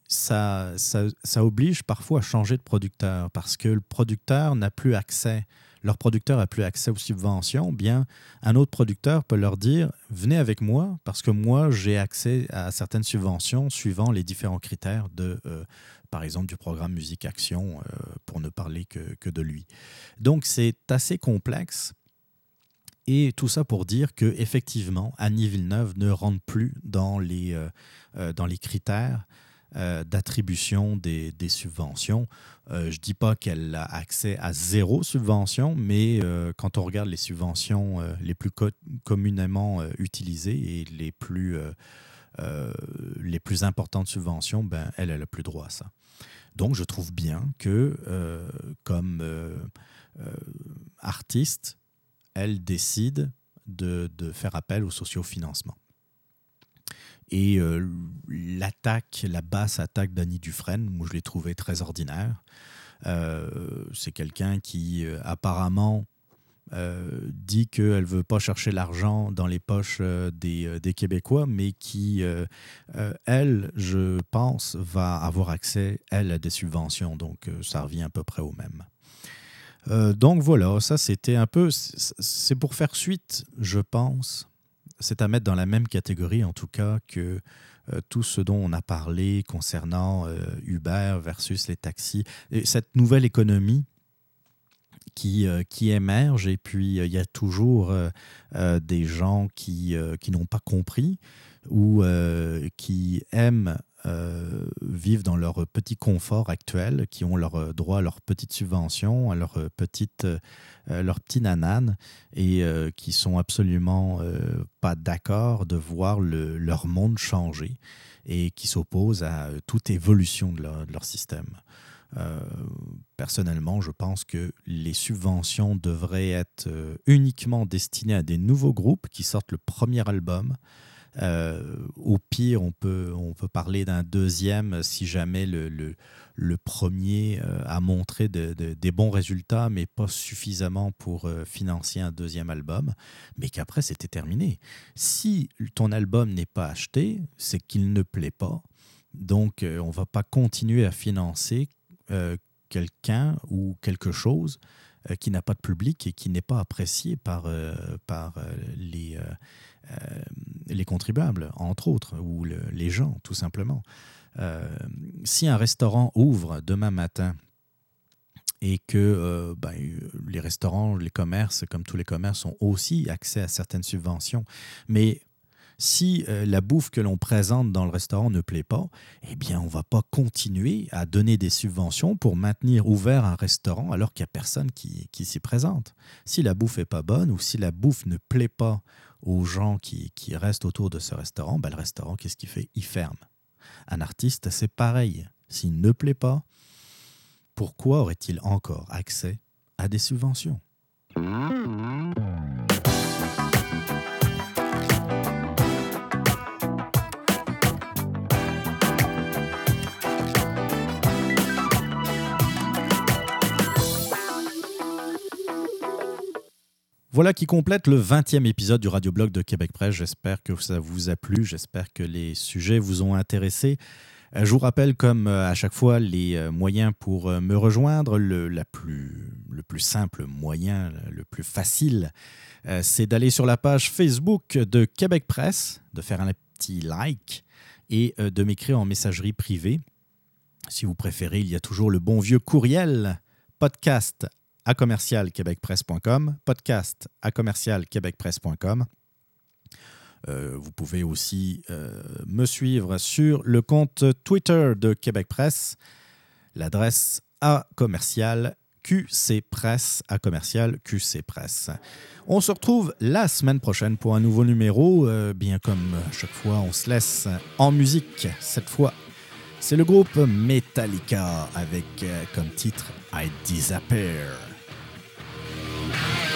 ça, ça, oblige parfois à changer de producteur parce que le producteur n'a plus accès leur producteur n'a plus accès aux subventions, bien un autre producteur peut leur dire venez avec moi parce que moi j'ai accès à certaines subventions suivant les différents critères de euh, par exemple du programme Musique Action euh, pour ne parler que, que de lui. Donc c'est assez complexe. Et tout ça pour dire que effectivement, Annie Villeneuve ne rentre plus dans les, euh, dans les critères euh, d'attribution des, subventions. Euh, je ne dis pas qu'elle a accès à zéro subvention, mais euh, quand on regarde les subventions les plus communément utilisées et les plus, les plus importantes subventions, ben, elle, elle n'a plus droit à ça. Donc je trouve bien que comme artiste, elle décide de, de faire appel au sociofinancement. Et euh, l'attaque, la basse attaque d'Annie Dufresne, moi je l'ai trouvé très ordinaire. Euh, c'est quelqu'un qui euh, apparemment dit qu'elle ne veut pas chercher l'argent dans les poches des, des, Québécois, mais qui, elle, je pense, va avoir accès, elle, à des subventions. Donc ça revient à peu près au même. Donc voilà, ça c'était un peu, c'est pour faire suite, je pense, c'est à mettre dans la même catégorie, en tout cas, que euh, tout ce dont on a parlé concernant euh, Uber versus les taxis. Et cette nouvelle économie qui, euh, qui émerge, et puis il y a toujours des gens qui, qui n'ont pas compris ou qui aiment euh, vivent dans leur petit confort actuel, qui ont leur euh, droit à leur petite subvention, à leur petite, euh, petit nanan, et qui sont absolument pas d'accord de voir le, leur monde changer et qui s'opposent à toute évolution de leur, système. personnellement, je pense que les subventions devraient être uniquement destinées à des nouveaux groupes qui sortent le premier album, euh, au pire, on peut, on peut parler d'un deuxième si jamais le, le, premier euh, a montré des bons résultats, mais pas suffisamment pour euh, financer un deuxième album, mais qu'après c'était terminé. Si ton album n'est pas acheté, c'est qu'il ne plaît pas. Donc, on ne va pas continuer à financer quelqu'un ou quelque chose euh, qui n'a pas de public et qui n'est pas apprécié par, euh, par euh, les, les contribuables, entre autres, ou les gens, tout simplement. si un restaurant ouvre demain matin et que ben, les restaurants, les commerces, comme tous les commerces, ont aussi accès à certaines subventions, mais si euh, la bouffe que l'on présente dans le restaurant ne plaît pas, eh bien, on ne va pas continuer à donner des subventions pour maintenir ouvert un restaurant alors qu'il n'y a personne qui, s'y présente. Si la bouffe n'est pas bonne ou si la bouffe ne plaît pas aux gens qui, restent autour de ce restaurant, ben, le restaurant, qu'est-ce qu'il fait? Il ferme. Un artiste, c'est pareil. S'il ne plaît pas, pourquoi aurait-il encore accès à des subventions? Voilà qui complète le 20e épisode du Radioblog de Québec Presse. J'espère que ça vous a plu, j'espère que les sujets vous ont intéressé. Euh, je vous rappelle, comme euh, à chaque fois, les euh, moyens pour me rejoindre. Le, la plus, le plus simple moyen, le plus facile, c'est d'aller sur la page Facebook de Québec Presse, de faire un petit like et de m'écrire en messagerie privée. Si vous préférez, il y a toujours le bon vieux courriel podcast à commercial québecpresse.com, podcast à commercial québecpresse.com. Euh, vous pouvez aussi euh, me suivre sur le compte Twitter de Québec Presse, l'adresse à commercial QC Presse, à commercial Presse. On se retrouve la semaine prochaine pour un nouveau numéro. Euh, bien comme à chaque fois, on se laisse en musique. Cette fois, c'est le groupe Metallica avec comme titre I Disappear. Bye.